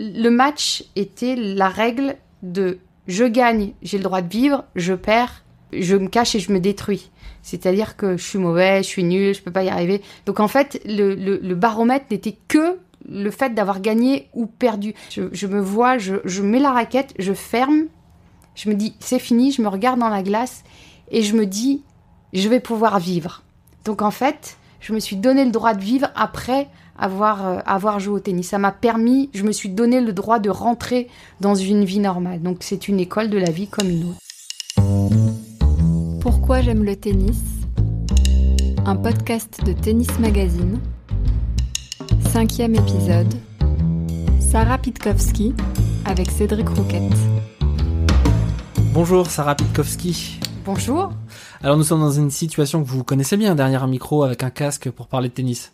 le match était la règle de je gagne, j'ai le droit de vivre, je perds, je me cache et je me détruis. C'est-à-dire que je suis mauvais, je suis nul, je peux pas y arriver. Donc en fait, le, baromètre n'était que le fait d'avoir gagné ou perdu. Je, me vois, je, mets la raquette, je ferme, je me dis c'est fini, je me regarde dans la glace et je me dis je vais pouvoir vivre. Donc en fait, je me suis donné le droit de vivre après avoir, euh, avoir joué au tennis. Ça m'a permis, je me suis donné le droit de rentrer dans une vie normale. Donc c'est une école de la vie comme une autre. Pourquoi j'aime le tennis? Un podcast de Tennis Magazine. Cinquième épisode. Sarah Pitkowski avec Cédric Rouquette. Bonjour Sarah Pitkowski. Bonjour. Alors nous sommes dans une situation que vous connaissez bien, derrière un micro avec un casque pour parler de tennis.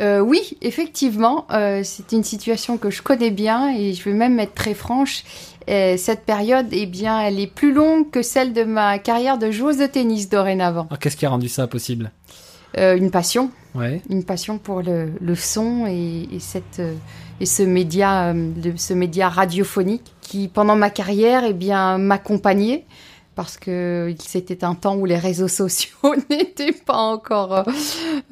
Euh, oui, effectivement, euh, c'est une situation que je connais bien et je vais même être très franche. Euh, cette période, eh bien, elle est plus longue que celle de ma carrière de joueuse de tennis dorénavant. Alors qu'est-ce qui a rendu ça possible? Une passion, Ouais. une passion pour le, le son et, et cette et ce média, ce média radiophonique qui, pendant ma carrière, eh bien, m'accompagnait parce que c'était un temps où les réseaux sociaux n'étaient pas encore euh,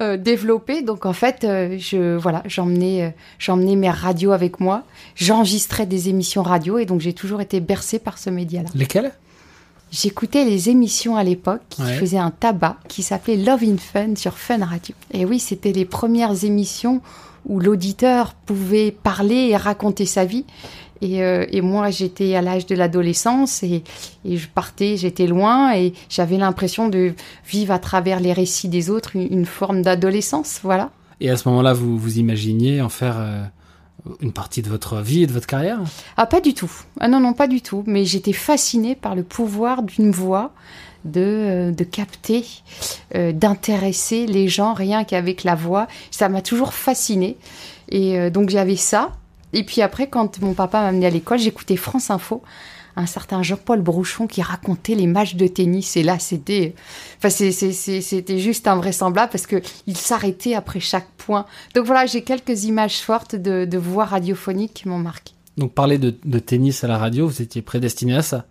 euh, développés. Donc en fait, euh, je voilà, j'emmenais euh, j'emmenais mes radios avec moi. J'enregistrais des émissions radio et donc j'ai toujours été bercée par ce média-là. Lesquels J'écoutais les émissions à l'époque qui Ouais. faisaient un tabac qui s'appelait Love in Fun sur Fun Radio. Et oui, c'était les premières émissions où l'auditeur pouvait parler et raconter sa vie. Et, euh, et moi, j'étais à l'âge de l'adolescence et, et je partais, j'étais loin et j'avais l'impression de vivre à travers les récits des autres une, une forme d'adolescence. Voilà. Et à ce moment-là, vous vous imaginiez en faire euh, une partie de votre vie et de votre carrière? Ah, pas du tout. Ah non, non, pas du tout. Mais j'étais fascinée par le pouvoir d'une voix de, euh, de capter, euh, d'intéresser les gens rien qu'avec la voix. Ça m'a toujours fascinée. Et euh, donc j'avais ça. Et puis après, quand mon papa m'a amené à l'école, j'écoutais France Info. Un certain Jean-Paul Brouchon qui racontait les matchs de tennis. Et là, c'était, enfin, c'est- c'est- c'est- c'était juste invraisemblable parce que il s'arrêtait après chaque point. Donc voilà, j'ai quelques images fortes de, de voix radiophoniques qui m'ont marqué. Donc parler de, de tennis à la radio, vous étiez prédestiné à ça.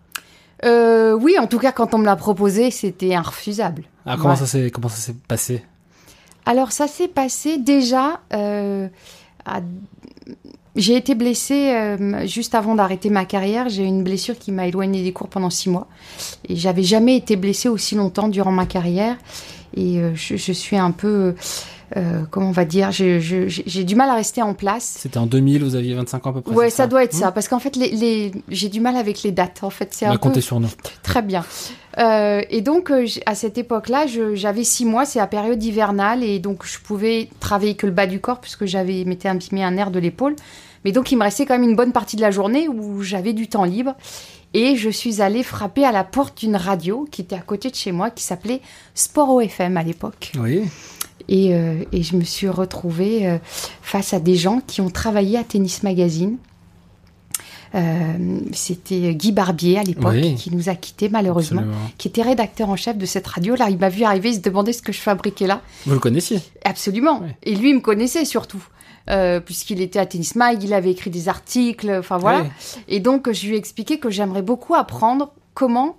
Euh, oui, en tout cas, quand on me l'a proposé, c'était infusable. Ah, comment Ouais. ça s'est comment ça s'est passé? Alors, ça s'est passé déjà. euh, à- J'ai été blessée euh, juste avant d'arrêter ma carrière. J'ai eu une blessure qui m'a éloignée des cours pendant six mois. Et j'avais jamais été blessée aussi longtemps durant ma carrière. Et euh, je, je suis un peu. Euh, comment on va dire J'ai du mal à rester en place. C'était en 2000, vous aviez 25 ans à peu près Ouais, ça doit être Hmm ça. Parce qu'en fait, les, les... j'ai du mal avec les dates. En fait, c'est Bah, un peu. comptez sur nous. Très bien. Euh, et donc, euh, à cette époque-là, j'avais six mois, c'est la période hivernale, et donc je pouvais travailler que le bas du corps, puisque j'avais m'étais imprimé un nerf de l'épaule. Mais donc, il me restait quand même une bonne partie de la journée où j'avais du temps libre. Et je suis allée frapper à la porte d'une radio qui était à côté de chez moi, qui s'appelait Sport OFM à l'époque. Oui. Et, euh, et je me suis retrouvée euh, face à des gens qui ont travaillé à Tennis Magazine. Euh, C'était Guy Barbier à l'époque Oui. qui nous a quittés malheureusement, Absolument. qui était rédacteur en chef de cette radio. Là, il m'a vu arriver, il se demandait ce que je fabriquais là. Vous le connaissiez Absolument. Et lui, il me connaissait surtout. Euh, puisqu'il était à Tennis Mag, il avait écrit des articles, enfin voilà. Oui. Et donc, je lui ai expliqué que j'aimerais beaucoup apprendre comment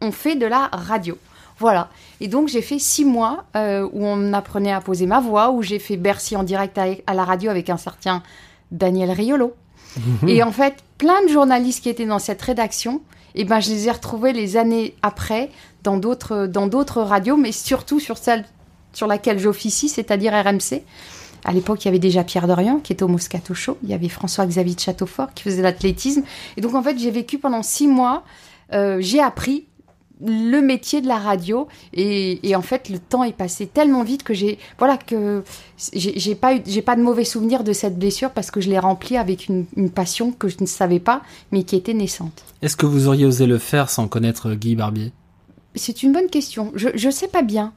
on fait de la radio. Voilà. Et donc, j'ai fait six mois euh, où on apprenait à poser ma voix, où j'ai fait Bercy en direct à, à la radio avec un certain Daniel Riolo. Et en fait, plein de journalistes qui étaient dans cette rédaction, eh ben, je les ai retrouvés les années après dans d'autres, dans d'autres radios, mais surtout sur celle sur laquelle j'officie, c'est-à-dire RMC. À l'époque, il y avait déjà Pierre Dorian qui était au Moscato Show. Il y avait François-Xavier de Châteaufort qui faisait l'athlétisme. Et donc, en fait, j'ai vécu pendant six mois. euh, j'ai appris le métier de la radio et, et en fait le temps est passé tellement vite que j'ai voilà que j'ai pas j'ai pas de mauvais souvenirs de cette blessure parce que je l'ai remplie avec une, une passion que je ne savais pas mais qui était naissante. Est-ce que vous auriez osé le faire sans connaître Guy Barbier? C'est une bonne question. Je je sais pas bien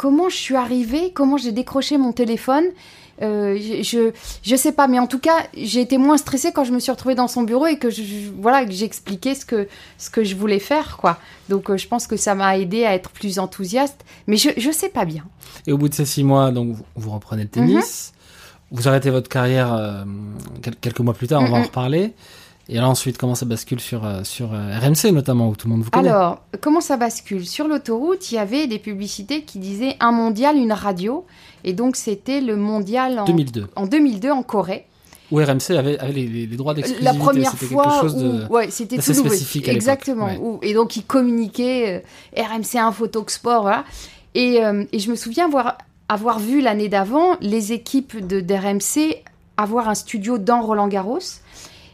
comment je suis arrivée, comment j'ai décroché mon téléphone. Euh, je, je sais pas, mais en tout cas, j'ai été moins stressée quand je me suis retrouvée dans son bureau et que je, voilà que j'ai expliqué ce que ce que je voulais faire, quoi. Donc, euh, je pense que ça m'a aidé à être plus enthousiaste, mais je je sais pas bien. Et au bout de ces six mois, donc vous, vous reprenez le tennis. Vous arrêtez votre carrière euh, quel- quelques mois plus tard, on va en mm. reparler. Et alors ensuite, comment ça bascule sur, sur RMC notamment, où tout le monde vous connaît? Alors, comment ça bascule? Sur l'autoroute, il y avait des publicités qui disaient un mondial, une radio. Et donc, c'était le mondial en 2002, en 2002 en Corée. où RMC avait, avait les, les- les droits d'exclusivité. La première fois où, ouais, c'était tout spécifique à Exactement. ouais. où- et donc, ils communiquaient euh, RMC Info Talk Sport, voilà. Et, euh, et je me souviens avoir, avoir vu l'année d'avant les équipes de d'RMC avoir un studio dans Roland Garros.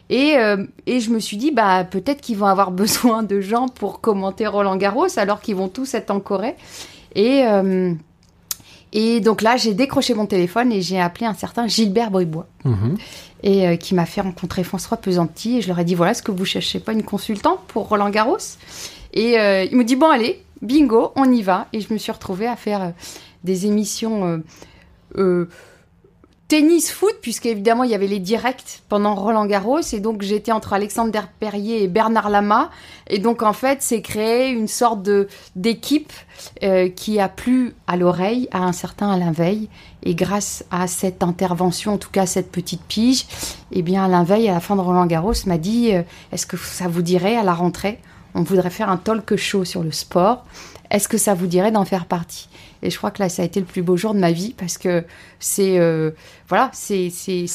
Et, euh, et je me suis dit, bah, peut-être qu'ils vont avoir besoin de gens pour commenter Roland Garros alors qu'ils vont tous être en Corée. Et, euh, et donc là, j'ai décroché mon téléphone et j'ai appelé un certain Gilbert Bribois Mhm. et euh, qui m'a fait rencontrer François Pesanti. Et je leur ai dit voilà, est-ce que vous cherchez pas une consultante pour Roland Garros? Et euh, il me dit bon, allez, bingo, on y va. Et je me suis retrouvée à faire euh, des émissions euh, tennis foot, puisqu'évidemment il y avait les directs pendant Roland Garros. Et donc j'étais entre Alexandre Perrier et Bernard Lama. Et donc en fait, c'est créé une sorte de d'équipe euh, qui a plu à l'oreille à un certain Alain Veil. Et grâce à cette intervention, en tout cas cette petite pige, eh bien Alain Veil, à la fin de Roland Garros, m'a dit euh, Est-ce que ça vous dirait à la rentrée On voudrait faire un talk show sur le sport? Est-ce que ça vous dirait d'en faire partie? Et je crois que là, ça a été le plus beau jour de ma vie parce que c'est euh, voilà, c'est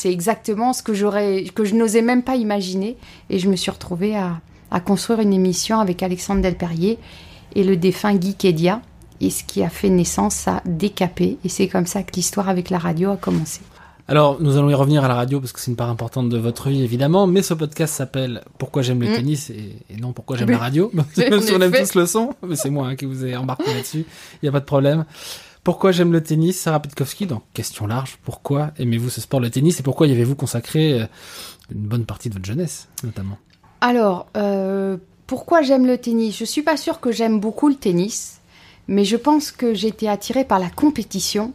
exactement ce que j'aurais que je n'osais même pas imaginer. Et je me suis retrouvée à, à construire une émission avec Alexandre Delperrier et le défunt Guy Kedia. Et ce qui a fait naissance à Décapé. Et c'est comme ça que l'histoire avec la radio a commencé. Alors, nous allons y revenir à la radio parce que c'est une part importante de votre vie, évidemment. Mais ce podcast s'appelle Pourquoi j'aime le Mm. tennis et, et non Pourquoi j'aime la radio. Même si on aime tous le son, mais c'est moi hein, qui vous ai embarqué là-dessus. Il n'y a pas de problème. Pourquoi j'aime le tennis? Sarah Pitkowski, donc question large. Pourquoi aimez-vous ce sport, le tennis? Et pourquoi y avez-vous consacré euh, une bonne partie de votre jeunesse, notamment? Alors, euh, pourquoi j'aime le tennis? Je suis pas sûre que j'aime beaucoup le tennis, mais je pense que j'ai été attirée par la compétition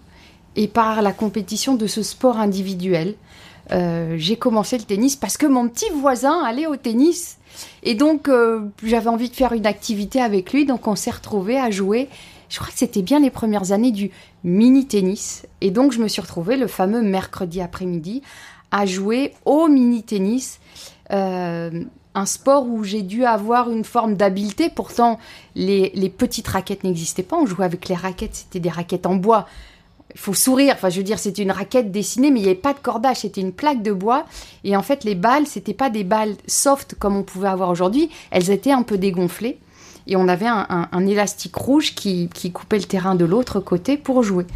et par la compétition de ce sport individuel. Euh, j'ai commencé le tennis parce que mon petit voisin allait au tennis et donc euh, j'avais envie de faire une activité avec lui, donc on s'est retrouvés à jouer. Je crois que c'était bien les premières années du mini tennis et donc je me suis retrouvée le fameux mercredi après-midi à jouer au mini tennis. Euh, un sport où j'ai dû avoir une forme d'habileté. Pourtant, les petites raquettes n'existaient pas. On jouait avec les raquettes, c'était des raquettes en bois. Il faut sourire. Enfin, je veux dire, c'était une raquette dessinée, mais il n'y avait pas de cordage. C'était une plaque de bois. Et en fait, les balles, c'était pas des balles soft comme on pouvait avoir aujourd'hui. Elles étaient un peu dégonflées. Et on avait un, élastique rouge qui, qui coupait le terrain de l'autre côté pour jouer.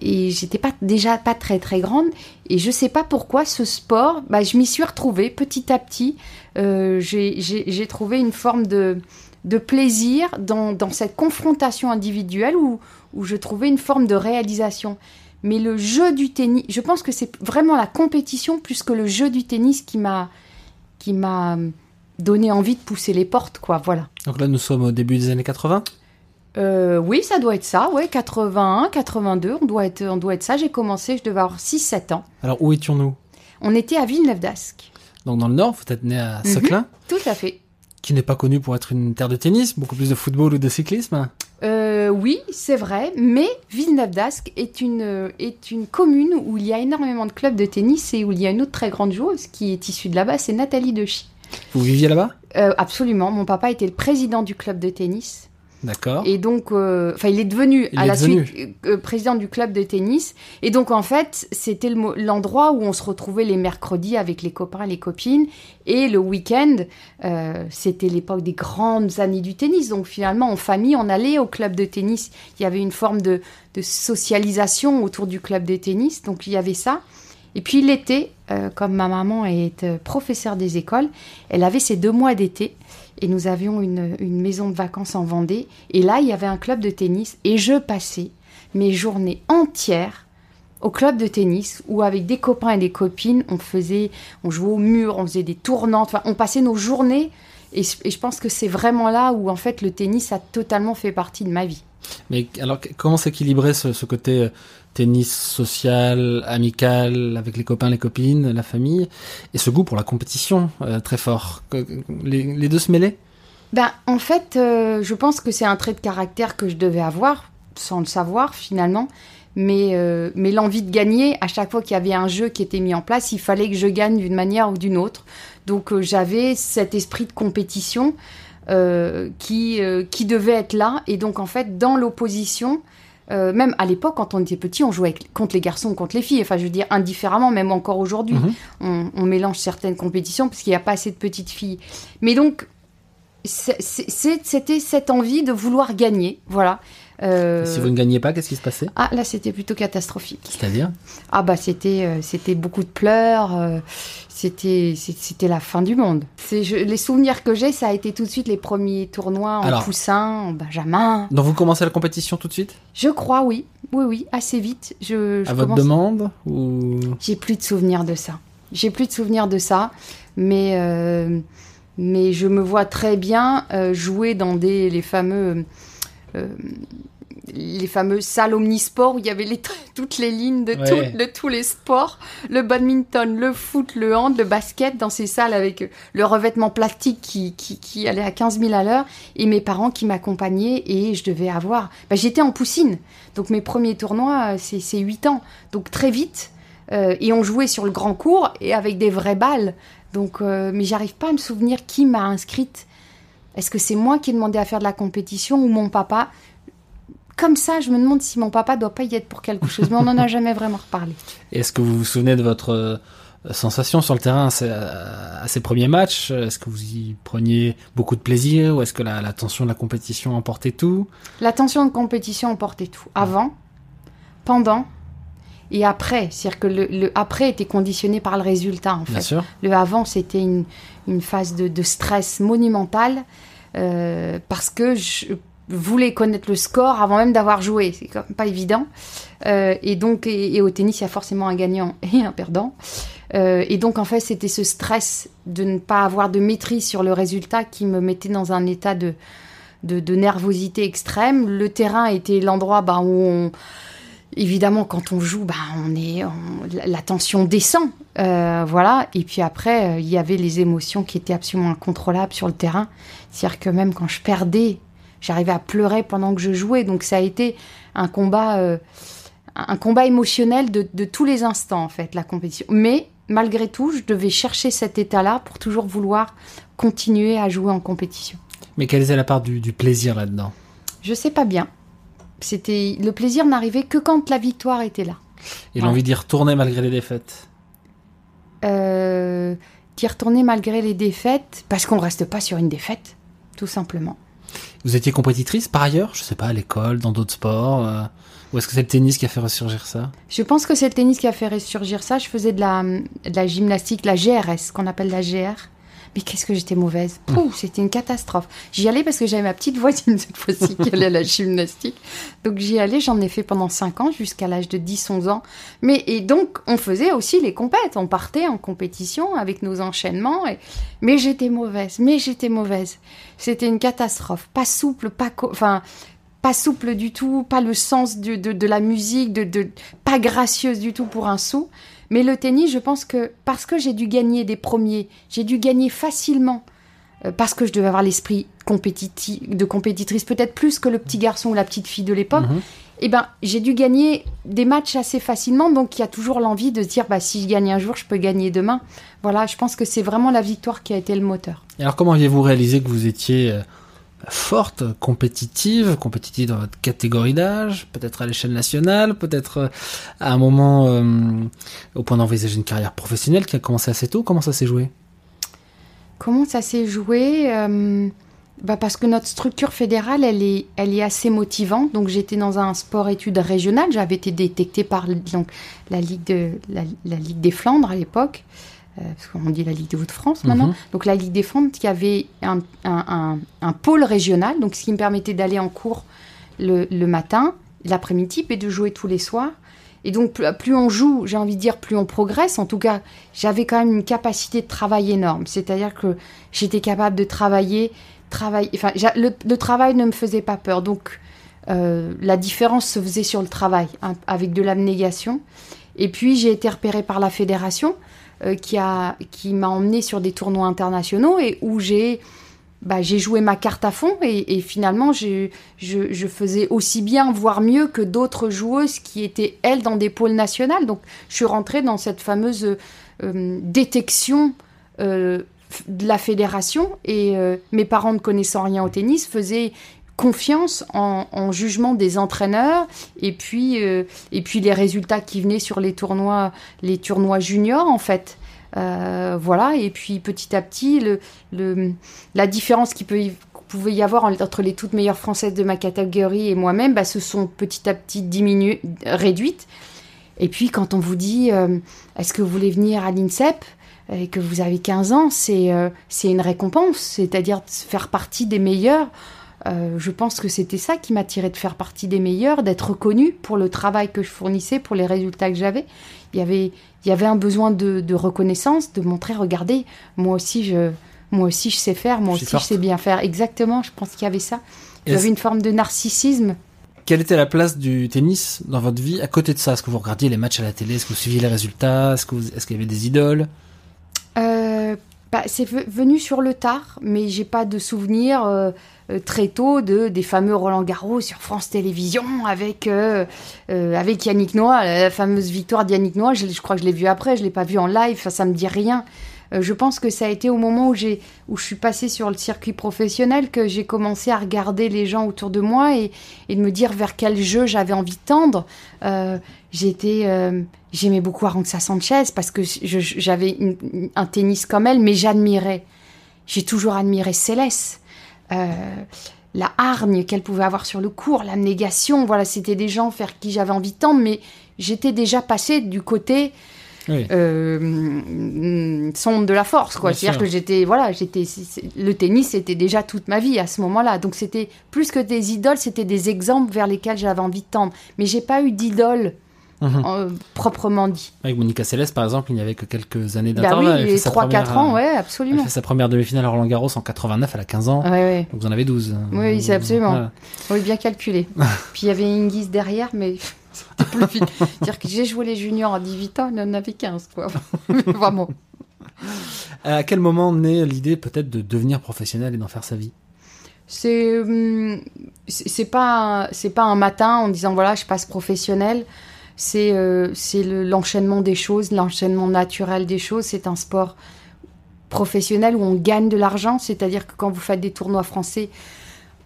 Et j'étais pas déjà pas très très grande. Et je sais pas pourquoi ce sport, bah, je m'y suis retrouvée petit à petit. Euh, j'ai trouvé une forme de, de plaisir dans, dans cette confrontation individuelle où, où je trouvais une forme de réalisation. Mais le jeu du tennis, je pense que c'est vraiment la compétition plus que le jeu du tennis qui m'a qui m'a donné envie de pousser les portes, quoi. Voilà. Donc là, nous sommes au début des années 80. Euh, oui, ça doit être ça, ouais, 81, 82, on doit être, on doit être ça. J'ai commencé, je devais avoir 6-7 ans. Alors, où étions-nous? On était à Villeneuve d'Ascq. Donc dans le Nord, vous êtes né à Mhm. Seclin, Tout à fait. Qui n'est pas connu pour être une terre de tennis, beaucoup plus de football ou de cyclisme. Euh, oui, c'est vrai, mais Villeneuve d'Ascq est une, est une commune où il y a énormément de clubs de tennis et où il y a une autre très grande joueuse qui est issue de là-bas, c'est Nathalie Dechy. Vous viviez là-bas? Euh, absolument, mon papa était le président du club de tennis. D'accord. Et donc, euh, enfin, il est devenu Il à est la devenu. suite euh, président du club de tennis. Et donc, en fait, c'était le l'endroit où on se retrouvait les mercredis avec les copains et les copines. Et le week-end, euh, c'était l'époque des grandes années du tennis. Donc, finalement, en famille, on allait au club de tennis. Il y avait une forme de, de socialisation autour du club de tennis. Donc, il y avait ça. Et puis l'été, euh, comme ma maman est euh, professeure des écoles, elle avait ses deux mois d'été et nous avions une, une maison de vacances en Vendée. Et là, il y avait un club de tennis et je passais mes journées entières au club de tennis où avec des copains et des copines, on faisait, on jouait au mur, on faisait des tournantes, on passait nos journées. Et, je- pense que c'est vraiment là où en fait le tennis a totalement fait partie de ma vie. Mais alors, comment s'équilibrait ce, ce côté euh, tennis social, amical, avec les copains, les copines, la famille, et ce goût pour la compétition euh, très fort les, les deux se mêlaient? Ben, en fait, euh, je pense que c'est un trait de caractère que je devais avoir, sans le savoir finalement. Mais, euh, mais l'envie de gagner, à chaque fois qu'il y avait un jeu qui était mis en place, il fallait que je gagne d'une manière ou d'une autre. Donc j'avais cet esprit de compétition qui, qui devait être là. Et donc en fait, dans l'opposition, euh, même à l'époque, quand on était petit, on jouait avec- contre les garçons ou contre les filles. Enfin, je veux dire, indifféremment, même encore aujourd'hui, Mhm. on, on mélange certaines compétitions parce qu'il n'y a pas assez de petites filles. Mais donc, c'était cette envie de vouloir gagner. Voilà. Euh, Si vous ne gagnez pas, qu'est-ce qui se passait Ah, là, c'était plutôt catastrophique. C'est-à-dire Ah, bah, c'était euh, c'était beaucoup de pleurs. euh, c'était c'était la fin du monde. C'est je- les souvenirs que j'ai, ça a été tout de suite les premiers tournois en Alors. poussin, en benjamin. Donc vous commencez la compétition tout de suite? Je crois, oui. Oui, oui, assez vite. Je, je À votre demande ou J'ai plus de souvenirs de ça. J'ai plus de souvenirs de ça, mais mais je me vois très bien euh, jouer dans des les fameux euh, les fameuses salles omnisports où il y avait les, toutes les lignes de, Ouais. tout- de tous les sports, le badminton, le foot, le hand, le basket, dans ces salles avec le revêtement plastique qui, qui, qui allait à 15 000 à l'heure, et mes parents qui m'accompagnaient, et je devais avoir... bah, J'étais en poussine, donc mes premiers tournois, euh, c'est c'est 8 ans, donc très vite, euh, et on jouait sur le grand cours, et avec des vraies balles, donc, euh, mais j'arrive pas à me souvenir qui m'a inscrite. Est-ce que c'est moi qui ai demandé à faire de la compétition ou mon papa Comme ça, je me demande si mon papa doit pas y être pour quelque chose, mais on n'en a jamais vraiment reparlé. Est-ce que vous vous souvenez de votre euh, sensation sur le terrain à ces, premiers matchs? Est-ce que vous y preniez beaucoup de plaisir ou est-ce que la, la tension de la compétition emportait tout? La tension de compétition emportait tout. Avant, pendant et après. C'est-à-dire que le, le après était conditionné par le résultat, en Bien fait. sûr. Le avant, c'était une, une phase de, de stress monumental euh, parce que je voulais connaître le score avant même d'avoir joué. C'est quand même pas évident. Euh, et donc, et, au tennis, il y a forcément un gagnant et un perdant. Euh, et donc, en fait, c'était ce stress de ne pas avoir de maîtrise sur le résultat qui me mettait dans un état de, de, nervosité extrême. Le terrain était l'endroit bah, où on, évidemment, quand on joue, bah, on est, on- la- tension descend, euh, voilà. Et puis après, il y avait les émotions qui étaient absolument incontrôlables sur le terrain. C'est-à-dire que même quand je perdais, j'arrivais à pleurer pendant que je jouais. Donc ça a été un combat, euh, un combat émotionnel de, de tous les instants en fait, la compétition. Mais malgré tout, je devais chercher cet état-là pour toujours vouloir continuer à jouer en compétition. Mais quelle est la part du, du plaisir là-dedans? Je sais pas bien. C'était le plaisir n'arrivait que quand la victoire était là. Et Ouais. l'envie d'y retourner malgré les défaites? Euh, d'y retourner malgré les défaites, parce qu'on reste pas sur une défaite, tout simplement. Vous étiez compétitrice par ailleurs Je sais pas, à l'école, dans d'autres sports euh, Ou est-ce que c'est le tennis qui a fait ressurgir ça? Je pense que c'est le tennis qui a fait ressurgir ça. Je faisais de la, de la gymnastique, la GRS, qu'on appelle la GR. Mais qu'est-ce que j'étais mauvaise. Pouh, c'était une catastrophe. J'y allais parce que j'avais ma petite voisine cette fois-ci qui allait à la gymnastique. Donc j'y allais, j'en ai fait pendant 5 ans, jusqu'à l'âge de 10-11 ans. Mais et donc on faisait aussi les compètes. On partait en compétition avec nos enchaînements. Et... Mais j'étais mauvaise, mais j'étais mauvaise. C'était une catastrophe. Pas souple, pas... Enfin, pas souple du tout, pas le sens de, de, de la musique, de, de, pas gracieuse du tout pour un sou. Mais le tennis, je pense que parce que j'ai dû gagner des premiers, j'ai dû gagner facilement, euh, parce que je devais avoir l'esprit de compétitrice, peut-être plus que le petit garçon ou la petite fille de l'époque, Mhm. eh ben, j'ai dû gagner des matchs assez facilement. Donc, il y a toujours l'envie de se dire, bah, si je gagne un jour, je peux gagner demain. Voilà, je pense que c'est vraiment la victoire qui a été le moteur. Et alors comment aviez-vous réalisé que vous étiez euh, forte, compétitive, compétitive dans votre catégorie d'âge, peut-être à l'échelle nationale, peut-être euh, à un moment euh, au point d'envisager une carrière professionnelle qui a commencé assez tôt Comment ça s'est joué? Comment ça s'est joué? Euh, bah Parce que notre structure fédérale, elle est, elle est assez motivante. Donc j'étais dans un sport-études régional. J'avais été détectée par donc, la, Ligue de, la Ligue des Flandres à l'époque. Euh, parce qu'on dit la Ligue de Hauts-de-France maintenant. Mhm. Donc la Ligue des Flandres qui avait un, un, un, un pôle régional, donc ce qui me permettait d'aller en cours le, le matin, l'après-midi, et de jouer tous les soirs. Et donc plus, plus on joue, j'ai envie de dire, plus on progresse. En tout cas, j'avais quand même une capacité de travail énorme. C'est-à-dire que j'étais capable de travailler, travailler. Enfin, le travail ne me faisait pas peur. Donc euh, la différence se faisait sur le travail, hein, avec de l'abnégation. Et puis j'ai été repérée par la fédération euh, qui a qui m'a emmené sur des tournois internationaux et où j'ai bah, j'ai joué ma carte à fond et, finalement je, je, faisais aussi bien, voire mieux que d'autres joueuses qui étaient, elles, dans des pôles nationales. Donc je suis rentrée dans cette fameuse euh, détection euh, de la fédération et euh, mes parents ne connaissant rien au tennis faisaient confiance en, en jugement des entraîneurs et puis, euh, et puis les résultats qui venaient sur les tournois, les tournois juniors en fait. Euh, voilà, et puis petit à petit, le, le, la différence qui peut pouvait y avoir entre les toutes meilleures françaises de ma catégorie et moi-même, bah, se sont petit à petit diminuées, réduites. Et puis quand on vous dit, euh, est-ce que vous voulez venir à l'INSEP et que vous avez 15 ans, c'est c'est une récompense, c'est-à-dire faire partie des meilleurs. Euh, je pense que c'était ça qui m'attirait de faire partie des meilleurs, d'être reconnu pour le travail que je fournissais, pour les résultats que j'avais. Il y avait, il y avait un besoin de, de, reconnaissance, de montrer, regardez, moi aussi je, moi aussi je sais faire, moi Je aussi je sais bien faire. Exactement, je pense qu'il y avait ça. Il y avait une forme de narcissisme. Quelle était la place du tennis dans votre vie à côté de ça? Est-ce que vous regardiez les matchs à la télé? Est-ce que vous suiviez les résultats? Est-ce qu'il y avait des idoles? Euh, bah, c'est ve- venu sur le tard, mais j'ai pas de souvenir euh, très tôt de des fameux Roland Garros sur France Télévisions avec euh, euh, avec Yannick Noah, la fameuse victoire d'Yannick Noah. Je, crois que je l'ai vu après, je l'ai pas vu en live, ça, ça me dit rien. Euh, je pense que ça a été au moment où j'ai où je suis passée sur le circuit professionnel que j'ai commencé à regarder les gens autour de moi et, de me dire vers quel jeu j'avais envie de tendre. Euh, j'étais euh, j'aimais beaucoup Arantxa Sanchez parce que j'avais un tennis comme elle, mais j'admirais. J'ai toujours admiré Céleste. Euh, la hargne qu'elle pouvait avoir sur le court, l'abnégation, voilà, c'était des gens vers qui j'avais envie de tendre, mais j'étais déjà passée du côté Oui. euh, sonde de la force, quoi. C'est-à-dire que j'étais, voilà, j'étais, le tennis, c'était déjà toute ma vie à ce moment-là. Donc c'était plus que des idoles, c'était des exemples vers lesquels j'avais envie de tendre. Mais j'ai pas eu d'idole Mhm. euh, proprement dit. Avec Monica Seles, par exemple, il n'y avait que quelques années Bah oui, d'intervalle. Elle fait les sa 3-4 première, ans, euh, ouais, Elle absolument. fait sa première demi-finale à Roland Garros en 89, elle a 15 ans. Ouais, ouais. Donc vous en avez 12. Oui, c'est absolument. Voilà. Oui, bien calculé. Puis il y avait Ingis derrière, mais c'était plus vite. C'est-à-dire que j'ai joué les juniors à 18 ans, il en avait 15, quoi. Vraiment. À quel moment naît l'idée peut-être de devenir professionnel et d'en faire sa vie? C'est hum, c'est c'est pas un- c'est pas un matin en disant voilà je passe professionnel. C'est euh, l'enchaînement des choses, l'enchaînement naturel des choses. C'est un sport professionnel où on gagne de l'argent, c'est-à-dire que quand vous faites des tournois français,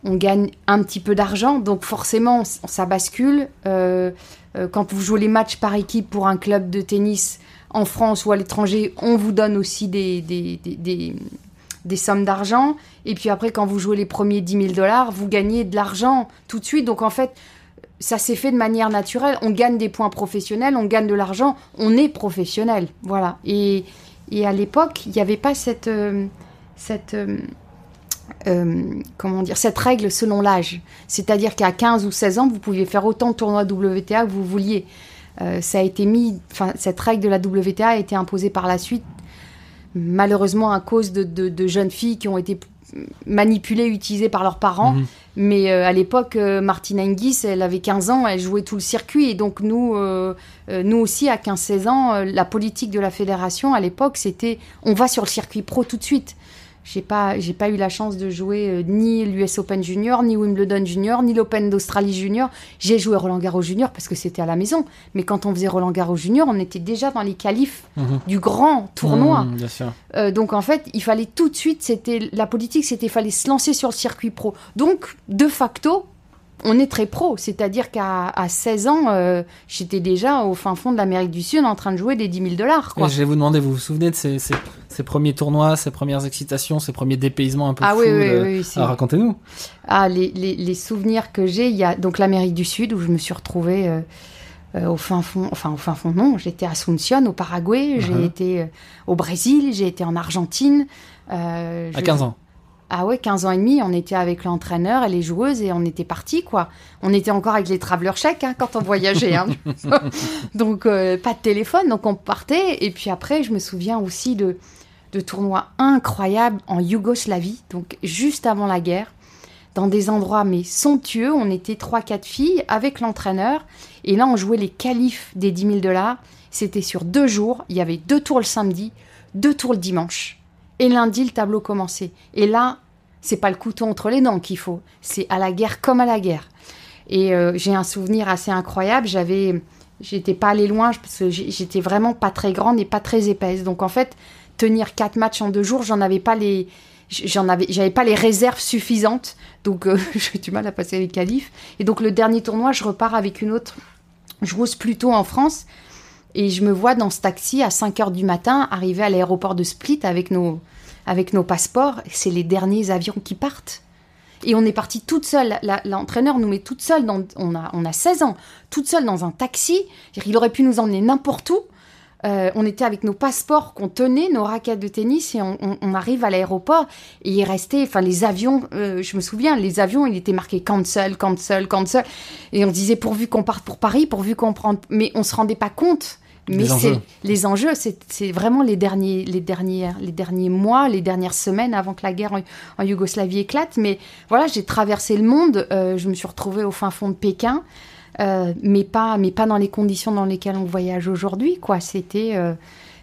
on gagne un petit peu d'argent, donc forcément ça bascule. Euh, euh, quand vous jouez les matchs par équipe pour un club de tennis en France ou à l'étranger, on vous donne aussi des, des, des- des- des sommes d'argent. Et puis après, quand vous jouez les premiers 10 000 dollars, vous gagnez de l'argent tout de suite. Donc en fait, ça s'est fait de manière naturelle. On gagne des points professionnels, on gagne de l'argent, on est professionnel. Voilà. Et, et à l'époque, il n'y avait pas cette, euh, cette, euh, euh, comment dire, cette règle selon l'âge. C'est-à-dire qu'à 15 ou 16 ans, vous pouviez faire autant de tournois WTA que vous vouliez. Ça a été mis, enfin, cette règle de la WTA a été imposée par la suite, malheureusement à cause de- de jeunes filles qui ont été manipulées, utilisées par leurs parents. Mhm. Mais euh, à l'époque, euh, Martina Hingis, elle avait 15 ans, elle jouait tout le circuit. Et donc nous, euh, euh, nous aussi, à 15-16 ans, la politique de la fédération à l'époque, c'était on va sur le circuit pro tout de suite. J'ai pas, j'ai pas eu la chance de jouer euh, ni l'US Open Junior, ni Wimbledon Junior, ni l'Open d'Australie Junior. J'ai joué Roland Garros Junior parce que c'était à la maison. Mais quand on faisait Roland Garros Junior, on était déjà dans les qualifs Mhm. du grand tournoi. Mhm, Bien sûr. Euh, donc en fait, il fallait tout de suite, c'était la politique, c'était fallait se lancer sur le circuit pro. Donc de facto, on est très pro, c'est-à-dire qu'à à 16 ans, euh, j'étais déjà au fin fond de l'Amérique du Sud en train de jouer des 10 000 dollars. Je vais vous demander, vous vous souvenez de ces, ces, ces premiers tournois, ces premières excitations, ces premiers dépaysements un peu Ah fous oui, oui, de- oui, Alors, racontez-nous. Ah, les, les- les souvenirs que j'ai, il y a donc l'Amérique du Sud où je me suis retrouvée euh, euh, au fin fond, enfin au fin fond non, j'étais à Asunción au Paraguay, j'ai Mhm. été euh, au Brésil, j'ai été en Argentine. euh, À je- 15 ans. Ah ouais, 15 ans et demi, on était avec l'entraîneur et les joueuses et on était partis, quoi. On était encore avec les traveler chèques hein, quand on voyageait. hein. donc, euh, pas de téléphone, donc on partait. Et puis après, je me souviens aussi de, de tournois incroyables en Yougoslavie, donc juste avant la guerre, dans des endroits mais somptueux. On était 3-4 filles avec l'entraîneur. Et là, on jouait les qualifs des 10 000 dollars. C'était sur deux jours. Il y avait deux tours le samedi, deux tours le dimanche. Et lundi, le tableau commençait. Et là, C'est pas le couteau entre les dents qu'il faut. C'est à la guerre comme à la guerre. Et euh, j'ai un souvenir assez incroyable. J'avais, j'étais pas allée loin parce que j'étais vraiment pas très grande et pas très épaisse. Donc en fait, tenir quatre matchs en deux jours, j'en avais pas les, j'en avais, j'avais pas les réserves suffisantes. Donc euh, j'ai du mal à passer les qualifs. Et donc le dernier tournoi, je repars avec une autre joueuse plus tôt en France. Et je me vois dans ce taxi à 5 heures du matin arriver à l'aéroport de Split avec nos, avec nos passeports. C'est les derniers avions qui partent. Et on est parti toute seule. L'entraîneur nous met toute seule. On, a, on a 16 ans. Toute seule dans un taxi. Il aurait pu nous emmener n'importe où. Euh, on était avec nos passeports qu'on tenait, nos raquettes de tennis, et on, on- on arrive à l'aéroport. Et il restait, enfin, les avions, euh, je me souviens, les avions, il était marqué cancel, cancel, cancel. Et on disait pourvu qu'on parte pour Paris, pourvu qu'on prenne. Mais on se rendait pas compte. Mais Les enjeux. c'est les enjeux, c'est vraiment les derniers, les derniers, les derniers mois, les dernières semaines avant que la guerre en, en Yougoslavie éclate. Mais voilà, j'ai traversé le monde. euh, je me suis retrouvée au fin fond de Pékin, euh, mais pas, mais pas dans les conditions dans lesquelles on voyage aujourd'hui. Quoi, c'était, euh,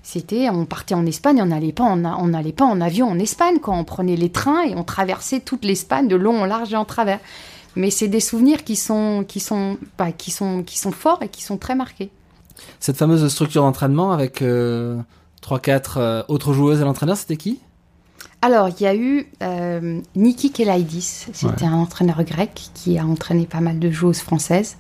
c'était, on partait en Espagne, on n'allait pas, en, on n'allait pas en avion en Espagne. Quoi, on prenait les trains et on traversait toute l'Espagne de long en large et en travers. Mais c'est des souvenirs qui sont, qui sont, bah, qui sont, qui sont forts et qui sont très marqués. Cette fameuse structure d'entraînement avec euh, 3-4 euh, autres joueuses et l'entraîneur, c'était qui? Alors, il y a eu euh, Niki Kelaidis, c'était Ouais. un entraîneur grec qui a entraîné pas mal de joueuses françaises.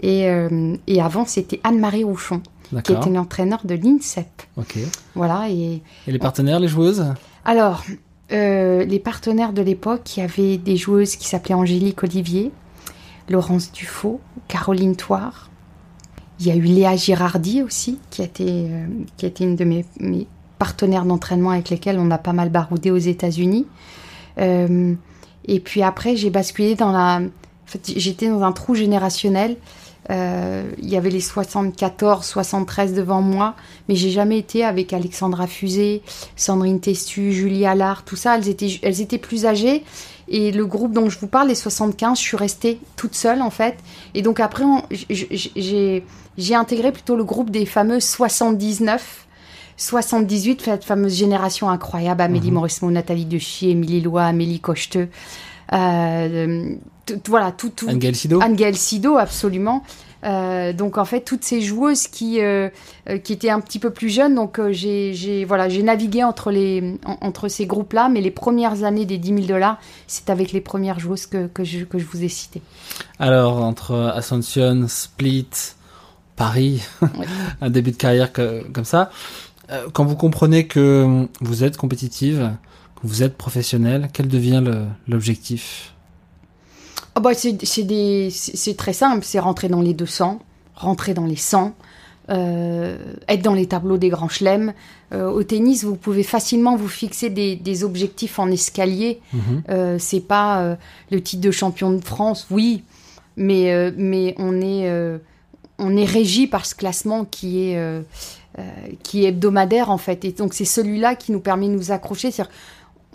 Et, euh, et avant, c'était Anne-Marie Rouchon, qui était l'entraîneur de l'INSEP. Ok. Voilà, et Et les partenaires, les joueuses? Alors, euh, les partenaires de l'époque, il y avait des joueuses qui s'appelaient Angélique Olivier, Laurence Dufaux, Caroline Toire. Il y a eu Léa Girardi aussi, qui a été, euh, qui a une de mes, partenaires d'entraînement avec lesquels on a pas mal baroudé aux États-Unis. Euh, et puis après, j'ai basculé dans la. J'étais dans un trou générationnel. Euh, il y avait les 74, 73 devant moi, mais j'ai jamais été avec Alexandra Fusé, Sandrine Testu, Julie Allard, tout ça. Elles étaient, elles étaient plus âgées. Et le groupe dont je vous parle, les 75, je suis restée toute seule en fait. Et donc après, j'ai j'ai intégré plutôt le groupe des fameux 79. 78, cette fameuse génération incroyable, Amélie. Mauresmo, Nathalie Dechy, Émilie Lois, Amélie Cocheteux, euh, voilà, tout, tout, Anne-Gaëlle Sido Anne-Gaëlle Sido, absolument. Euh, donc en fait, toutes ces joueuses qui, euh, qui étaient un petit peu plus jeunes, donc euh, j'ai j'ai- voilà, j'ai navigué entre, les, en- entre ces groupes-là, mais les premières années des 10 000 dollars, c'est avec les premières joueuses que, que, je, que je vous ai citées. Alors, entre Ascension, Split, Paris, Oui. un début de carrière que- comme ça, euh, quand vous comprenez que vous êtes compétitive, que vous êtes professionnelle, quel devient l'objectif? Ah bah, c'est très simple, c'est rentrer dans les 200, rentrer dans les 100, euh, être dans les tableaux des grands chelems. Euh, au tennis, vous pouvez facilement vous fixer des, des objectifs en escalier. Mhm. Euh, c'est pas le titre de champion de France, oui, mais, mais on, est, on est régi par ce classement qui est, euh, euh, qui est hebdomadaire en fait. Et donc c'est celui-là qui nous permet de nous accrocher. C'est-à-dire,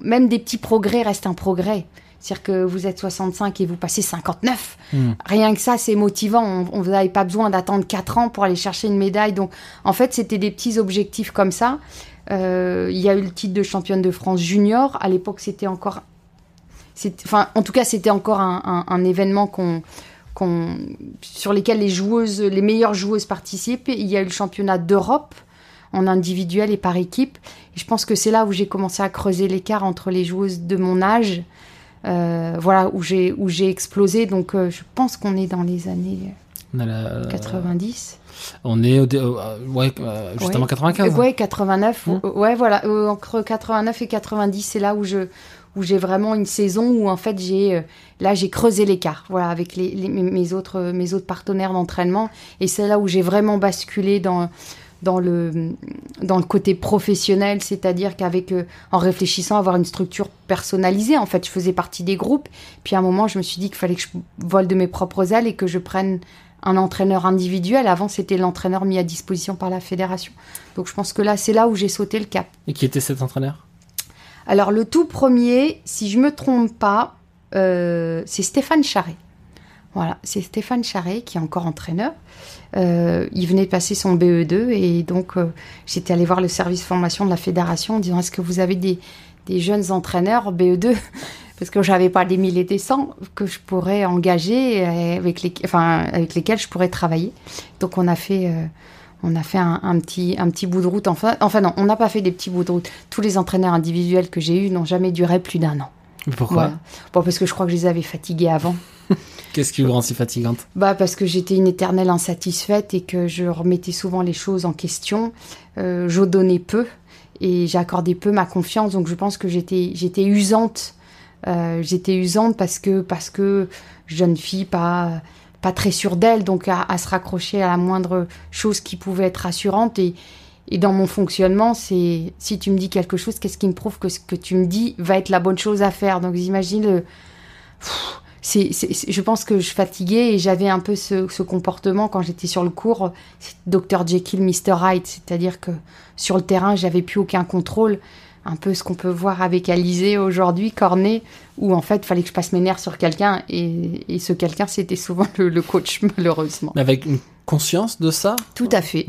même des petits progrès restent un progrès. C'est-à-dire que vous êtes 65 et vous passez 59. Mhm. Rien que ça, c'est motivant. On, n'avez pas besoin d'attendre 4 ans pour aller chercher une médaille. Donc, en fait, c'était des petits objectifs comme ça. Euh, Il y a eu le titre de championne de France junior. À l'époque, c'était encore. Enfin, en tout cas, c'était encore un, un- un événement qu'on, sur lesquels les joueuses, les meilleures joueuses participent. Il y a eu le championnat d'Europe en individuel et par équipe. Et je pense que c'est là où j'ai commencé à creuser l'écart entre les joueuses de mon âge. Euh, voilà, où j'ai, où j'ai explosé. Donc, euh, je pense qu'on est dans les années On a la- 90. On est au dé- euh, ouais, euh, juste Ouais. avant 95. Ouais, 89. Mmh. Ouais, voilà. entre 89 et 90, c'est là où je où j'ai vraiment une saison où en fait j'ai là j'ai creusé l'écart voilà avec les, les- mes- autres mes autres partenaires d'entraînement. Et c'est là où j'ai vraiment basculé dans dans le dans le côté professionnel c'est-à-dire qu'avec euh, en réfléchissant à avoir une structure personnalisée en fait je faisais partie des groupes. Puis à un moment je me suis dit qu'il fallait que je vole de mes propres ailes et que je prenne un entraîneur individuel. Avant c'était l'entraîneur mis à disposition par la fédération. Donc je pense que là c'est là où j'ai sauté le cap. Et qui était cet entraîneur? Alors le tout premier, si je me trompe pas, euh, c'est Stéphane Charret. Voilà, c'est Stéphane Charret qui est encore entraîneur. Euh, il venait de passer son BE2 et donc euh, j'étais allée voir le service formation de la fédération en disant est-ce que vous avez des, des jeunes entraîneurs BE2 parce que j'avais pas des milliers des cents que je pourrais engager avec les, enfin avec lesquels je pourrais travailler. Donc on a fait on a fait un, petit, un petit bout de route. Enfin, enfin non, on n'a pas fait des petits bouts de route. Tous les entraîneurs individuels que j'ai eus n'ont jamais duré plus d'un an. Pourquoi bon, Parce que je crois que je les avais fatigués avant. Qu'est-ce qui vous rend si fatigante? Bah Parce que j'étais une éternelle insatisfaite et que je remettais souvent les choses en question. Euh, je donnais peu et j'accordais peu ma confiance. Donc je pense que j'étais, j'étais usante. Euh, j'étais usante parce que, parce que jeune fille, pas pas très sûre d'elle, donc à, se raccrocher à la moindre chose qui pouvait être rassurante. Et, et dans mon fonctionnement, c'est si tu me dis quelque chose, qu'est-ce qui me prouve que ce que tu me dis va être la bonne chose à faire? Donc j'imagine le. C'est, je pense que je fatiguais et j'avais un peu ce, ce comportement quand j'étais sur le cours, Dr Jekyll, Mr Hyde, c'est-à-dire que sur le terrain, j'avais plus aucun contrôle un peu ce qu'on peut voir avec Alizé aujourd'hui, Cornet, où en fait, il fallait que je passe mes nerfs sur quelqu'un, et, ce quelqu'un, c'était souvent le, coach, malheureusement. Mais avec une conscience de ça? Tout à fait.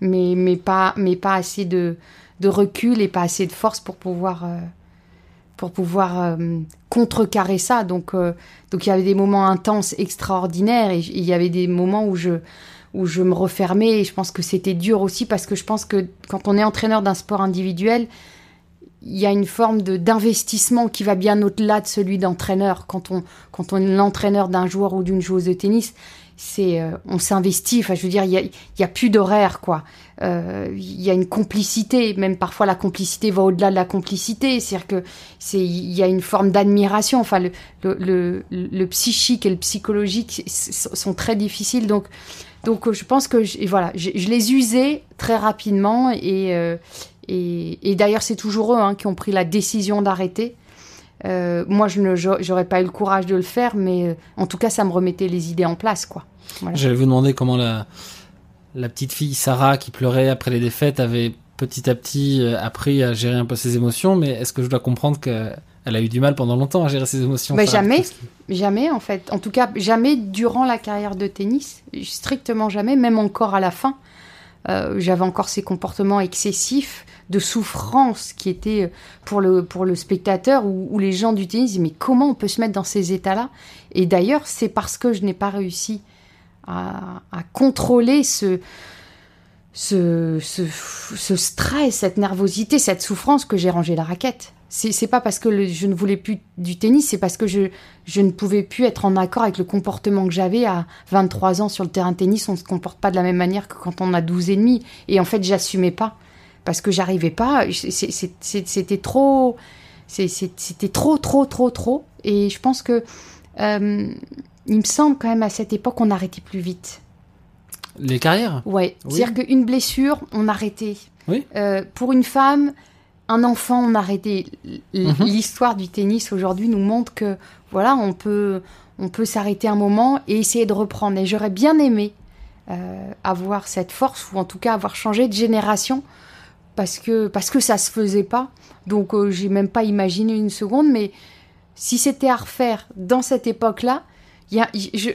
Mais, mais, pas, mais pas assez de, de recul et pas assez de force pour pouvoir, euh, pour pouvoir euh, contrecarrer ça. Donc, euh, donc il y avait des moments intenses, extraordinaires, et il y avait des moments où je où je me refermais et je pense que c'était dur aussi parce que je pense que quand on est entraîneur d'un sport individuel, il y a une forme d'investissement qui va bien au-delà de celui d'entraîneur. Quand on, quand on est l'entraîneur d'un joueur ou d'une joueuse de tennis, c'est euh, on s'investit. Enfin, je veux dire, il y a, y a plus d'horaire, quoi. Euh, il y a une complicité. Même parfois, la complicité va au-delà de la complicité. C'est-à-dire que c'est il y a une forme d'admiration. Enfin, le, le, le, psychique et le psychologique sont très difficiles. Donc, donc, je pense que je, voilà, je, je les usais très rapidement et euh, et, d'ailleurs, c'est toujours eux hein, qui ont pris la décision d'arrêter. Euh, moi, je n'aurais pas eu le courage de le faire, mais euh, en tout cas, ça me remettait les idées en place, quoi. J'allais vous demander comment la, la petite fille Sarah qui pleurait après les défaites avait petit à petit euh, appris à gérer un peu ses émotions, mais est-ce que je dois comprendre qu'elle a eu du mal pendant longtemps à gérer ses émotions mais Jamais, jamais en fait. En tout cas, jamais durant la carrière de tennis, strictement jamais, même encore à la fin. J'avais encore ces comportements excessifs de souffrance qui était euh, pour le, pour le spectateur où, les gens du tennis mais comment on peut se mettre dans ces états-là? Et d'ailleurs, c'est parce que je n'ai pas réussi à, contrôler ce, ce, ce, stress, cette nervosité, cette souffrance que j'ai rangé la raquette. C'est pas parce que je ne voulais plus du tennis, c'est parce que je, je ne pouvais plus être en accord avec le comportement que j'avais à 23 ans sur le terrain de tennis. On ne se comporte pas de la même manière que quand on a 12 et demi. Et en fait, j'assumais pas parce que j'arrivais pas. C'était trop, c'était trop, trop, trop, trop. Et je pense que euh, il me semble quand même à cette époque on arrêtait plus vite. Les carrières? Ouais. C'est-à-dire qu'une blessure, on arrêtait. Oui. Euh, pour une femme, un enfant, on arrêtait. Mhm. L'histoire du tennis aujourd'hui nous montre que voilà, on peut, on peut s'arrêter un moment et essayer de reprendre. Et j'aurais bien aimé euh, avoir cette force ou en tout cas avoir changé de génération parce que, parce que ça se faisait pas. Donc euh, j'ai même pas imaginé une seconde, mais si c'était à refaire dans cette époque-là,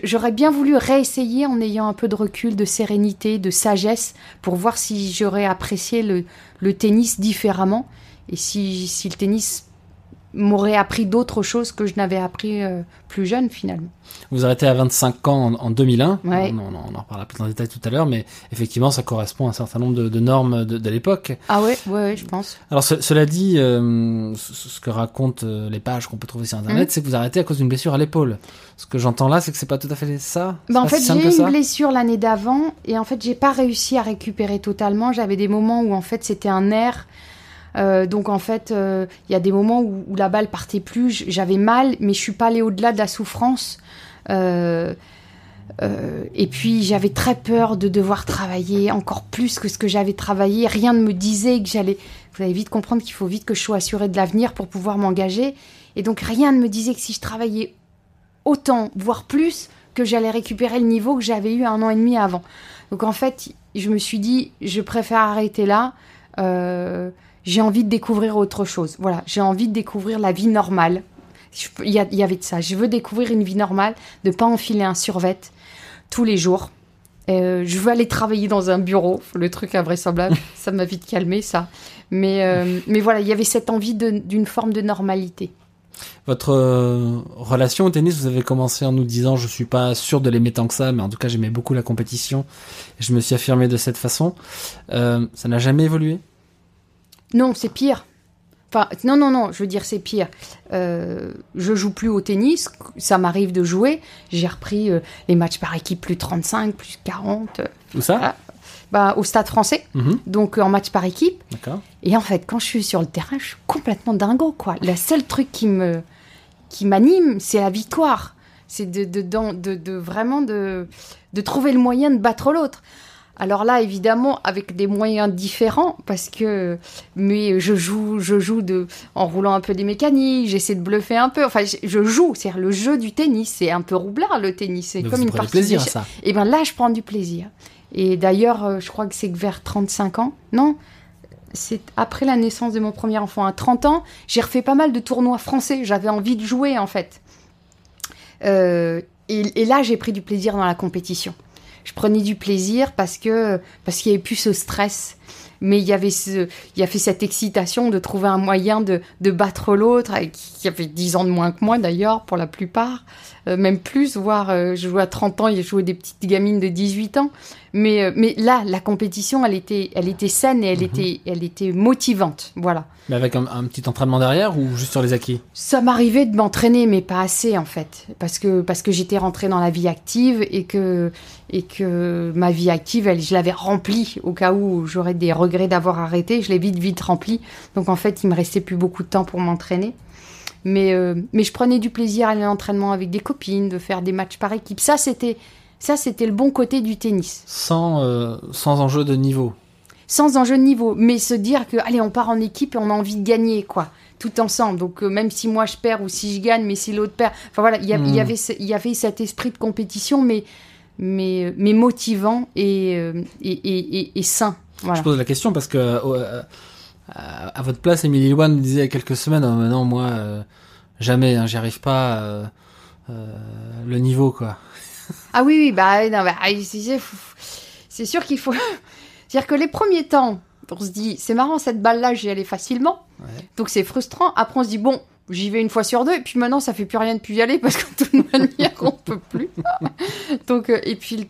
j'aurais bien voulu réessayer en ayant un peu de recul, de sérénité, de sagesse, pour voir si j'aurais apprécié le, tennis différemment. Et si, si le tennis m'aurait appris d'autres choses que je n'avais appris euh, plus jeune finalement. Vous arrêtez à 25 ans en, 2001, on, en reparlera plus en détail tout à l'heure, mais effectivement ça correspond à un certain nombre de, normes de, l'époque. Ah ouais, ouais, je pense. Alors cela dit, euh, ce, que racontent euh, les pages qu'on peut trouver sur Internet, mhm. c'est que vous arrêtez à cause d'une blessure à l'épaule. Ce que j'entends là, c'est que c'est pas tout à fait ça. Bah en fait, j'ai eu une blessure l'année d'avant et en fait, j'ai pas réussi à récupérer totalement. J'avais des moments où en fait c'était un nerf euh, donc en fait, euh, il y a des moments où, la balle partait plus, j'avais mal, mais je suis pas allée au-delà de la souffrance. Euh, et puis j'avais très peur de devoir travailler encore plus que ce que j'avais travaillé. Rien ne me disait que j'allais. Vous allez vite comprendre qu'il faut vite que je sois assurée de l'avenir pour pouvoir m'engager. Et donc rien ne me disait que si je travaillais autant, voire plus, que j'allais récupérer le niveau que j'avais eu un an et demi avant. Donc en fait, je me suis dit, je préfère arrêter là. J'ai envie de découvrir autre chose. Voilà, j'ai envie de découvrir la vie normale. Il y, avait de ça. Je veux découvrir une vie normale, de pas enfiler un survêt tous les jours. Euh, je veux aller travailler dans un bureau, le truc invraisemblable. ça m'a vite calmé, ça. Mais, euh, mais voilà, il y avait cette envie d'une forme de normalité. Votre euh, relation au tennis, vous avez commencé en nous disant je suis pas sûr de l'aimer tant que ça, mais en tout cas j'aimais beaucoup la compétition et je me suis affirmé de cette façon. Ça n'a jamais évolué? Non, c'est pire. Enfin, non, non, non, je veux dire, c'est pire. Euh, je joue plus au tennis, ça m'arrive de jouer. J'ai repris euh, les matchs par équipe, plus 35, plus 40. euh, Où ça Ah. bah, au stade français, Mhm, donc euh, en match par équipe. D'accord. Et en fait, quand je suis sur le terrain, je suis complètement dingo, quoi. Le seul truc qui me qui m'anime, c'est la victoire. C'est de, de, de, de vraiment de, de trouver le moyen de battre l'autre. Alors là, évidemment, avec des moyens différents, parce que mais je joue, je joue de en roulant un peu des mécaniques, j'essaie de bluffer un peu. Enfin, je, joue, c'est le jeu du tennis, c'est un peu roublard le tennis, c'est comme vous une partie plaisir ça. Et ben là, je prends du plaisir. Et d'ailleurs, euh, je crois que c'est que vers 35 ans, non, c'est après la naissance de mon premier enfant, à 30 ans, j'ai refait pas mal de tournois français. J'avais envie de jouer, en fait. Euh, et, et là, j'ai pris du plaisir dans la compétition. Je prenais du plaisir parce que parce qu'il y avait plus ce stress. Mais il y avait ce, il y avait cette excitation de trouver un moyen de, de battre l'autre, qui avait 10 ans de moins que moi d'ailleurs, pour la plupart. Euh, même plus, voire euh, je jouais à 30 ans, il jouait des petites gamines de 18 ans. Mais, euh, mais là, la compétition, elle était, elle était saine et elle, était, elle était motivante. Voilà. Mais avec un, un petit entraînement derrière ou juste sur les acquis? Ça m'arrivait de m'entraîner, mais pas assez en fait, parce que parce que j'étais rentrée dans la vie active et que et que ma vie active, elle, je l'avais remplie au cas où j'aurais des regrets d'avoir arrêté. Je l'ai vite vite remplie, donc en fait, il me restait plus beaucoup de temps pour m'entraîner. Mais euh, mais je prenais du plaisir à aller à l'entraînement avec des copines, de faire des matchs par équipe. Ça c'était ça c'était le bon côté du tennis. sans, euh, sans enjeu de niveau. sans enjeu de niveau, mais se dire que allez, on part en équipe et on a envie de gagner, quoi, tout ensemble. Donc euh, même si moi je perds ou si je gagne, mais si l'autre perd, enfin voilà, il y, a- il y Mm. avait y avait cet esprit de compétition, mais mais mais motivant et et, et, et- et sain. Voilà. Je pose la question parce que à, à votre place, Loine me disait il y a quelques semaines, oh, non, moi, euh, jamais, hein, j'y arrive pas. euh, euh, le niveau, quoi. Ah oui, oui, bah, non, bah, c'est- c'est sûr qu'il faut. C'est-à-dire que les premiers temps, on se dit, c'est marrant, cette balle-là, j'y allais facilement. Ouais. Donc c'est frustrant. Après, on se dit, bon, j'y vais une fois sur deux. Et puis maintenant, ça fait plus rien de plus y aller parce que de toute manière, on peut plus. Donc, et puis,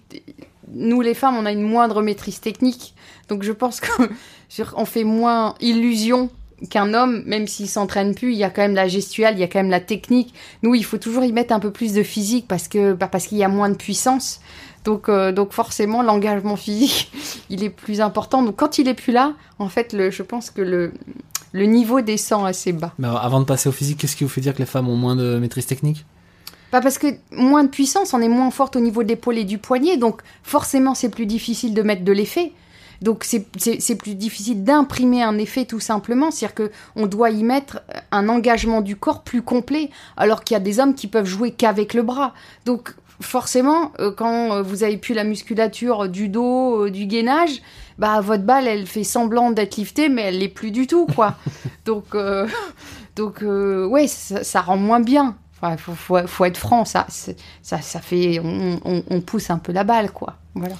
nous, les femmes, on a une moindre maîtrise technique. Donc je pense qu'on fait moins illusion qu'un homme, même s'il s'entraîne plus, il y a quand même la gestuelle, il y a quand même la technique. Nous, il faut toujours y mettre un peu plus de physique parce que bah, parce qu'il y a moins de puissance. Donc, euh, donc forcément, l'engagement physique, il est plus important. Donc quand il est plus là, en fait, le, je pense que le, le niveau descend assez bas. Mais avant de passer au physique, qu'est-ce qui vous fait dire que les femmes ont moins de maîtrise technique? Pas parce que moins de puissance, on est moins forte au niveau de l'épaule et du poignet, donc forcément c'est plus difficile de mettre de l'effet. Donc c'est- plus difficile d'imprimer un effet tout simplement, c'est-à-dire que on doit y mettre un engagement du corps plus complet, alors qu'il y a des hommes qui peuvent jouer qu'avec le bras. Donc forcément, euh, quand euh, vous avez plus la musculature du dos, euh, du gainage, bah votre balle elle fait semblant d'être liftée, mais elle l'est plus du tout quoi. donc euh, donc euh, ouais, ça, ça rend moins bien. Enfin, faut, faut, faut être franc, ça, ça, ça fait, on, on, on pousse un peu la balle, quoi. Voilà.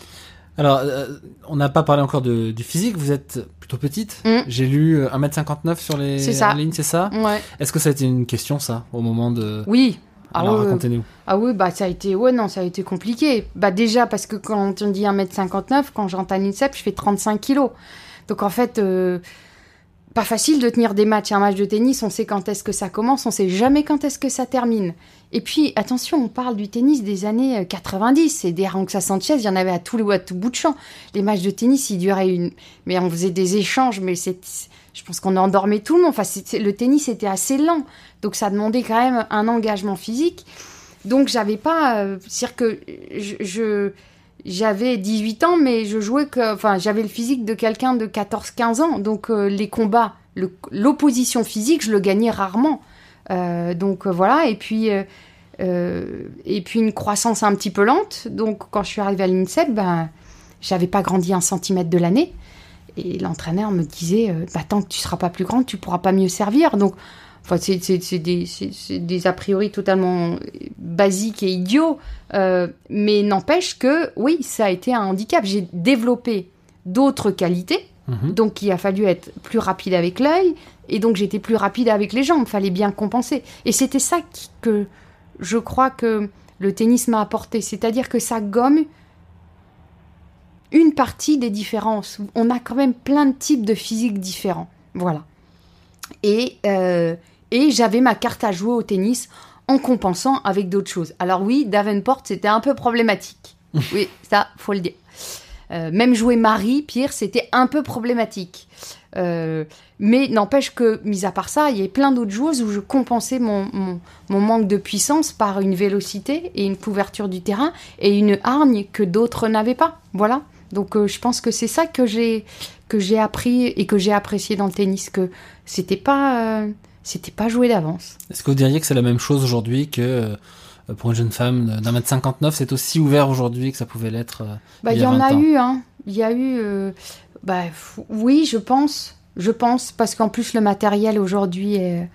Alors, euh, on n'a pas parlé encore de, du physique, vous êtes plutôt petite. Mm. J'ai lu euh, 1m59 sur les C'est ça. en lignes, c'est ça Ouais. Est-ce que ça a été une question, ça, au moment de... Oui. Ah Alors, racontez-nous. Ah oui, bah ça a été, ouais, non, ça a été compliqué. Bah déjà parce que quand on dit 1m59, quand à l'INSEP, je fais 35 kilos. Donc en fait, euh, pas facile de tenir des matchs. Un match de tennis, on sait quand est-ce que ça commence, on sait jamais quand est-ce que ça termine. Et puis, attention, on parle du tennis des années euh, 90. Et des Ranxa Sanchez, il y en avait à tout, à tout bout de champ. Les matchs de tennis, ils duraient une... Mais on faisait des échanges, mais c'est... Je pense qu'on endormait tout le monde. Enfin, le tennis était assez lent. Donc ça demandait quand même un engagement physique. Donc j'avais pas, euh, c'est-à-dire que je- j'avais 18 ans, mais je jouais que, enfin j'avais le physique de quelqu'un de 14-15 ans. Donc euh, les combats, l'opposition physique, je le gagnais rarement. Euh, donc euh, voilà, et puis et puis une croissance un petit peu lente. Donc quand je suis arrivée à l'INSEP, ben j'avais pas grandi un centimètre de l'année. Et l'entraîneur me disait, bah, tant que tu seras pas plus grande, tu pourras pas mieux servir. Donc Enfin, c'est, des, a priori totalement basiques et idiots. Euh, mais n'empêche que, oui, ça a été un handicap. J'ai développé d'autres qualités Mhm. Donc il a fallu être plus rapide avec l'œil et donc j'étais plus rapide avec les jambes, fallait bien compenser. Et c'était ça qui- que je crois que le tennis m'a apporté, c'est-à-dire que ça gomme une partie des différences. On a quand même plein de types de physique différents. Voilà. Et, euh, et j'avais ma carte à jouer au tennis en compensant avec d'autres choses. Alors oui, Davenport, c'était un peu problématique. Oui, ça, faut le dire. Euh, même jouer Marie, Pierre, c'était un peu problématique. Euh, mais n'empêche que, mis à part ça, il y a plein d'autres joueuses où je compensais mon, mon, mon manque de puissance par une vélocité et une couverture du terrain et une hargne que d'autres n'avaient pas. Voilà. Donc euh, je pense que c'est ça que j'ai que j'ai appris et que j'ai apprécié dans le tennis que c'était pas c'était pas joué d'avance. Est-ce que vous diriez que c'est la même chose aujourd'hui que euh, pour une jeune femme d'un mètre 59, c'est aussi ouvert aujourd'hui que ça pouvait l'être euh, Bah, il y y a en 20 a ans? eu, hein. Il y a eu. euh, bah, oui, je pense. Je pense. Parce qu'en plus, le matériel aujourd'hui est.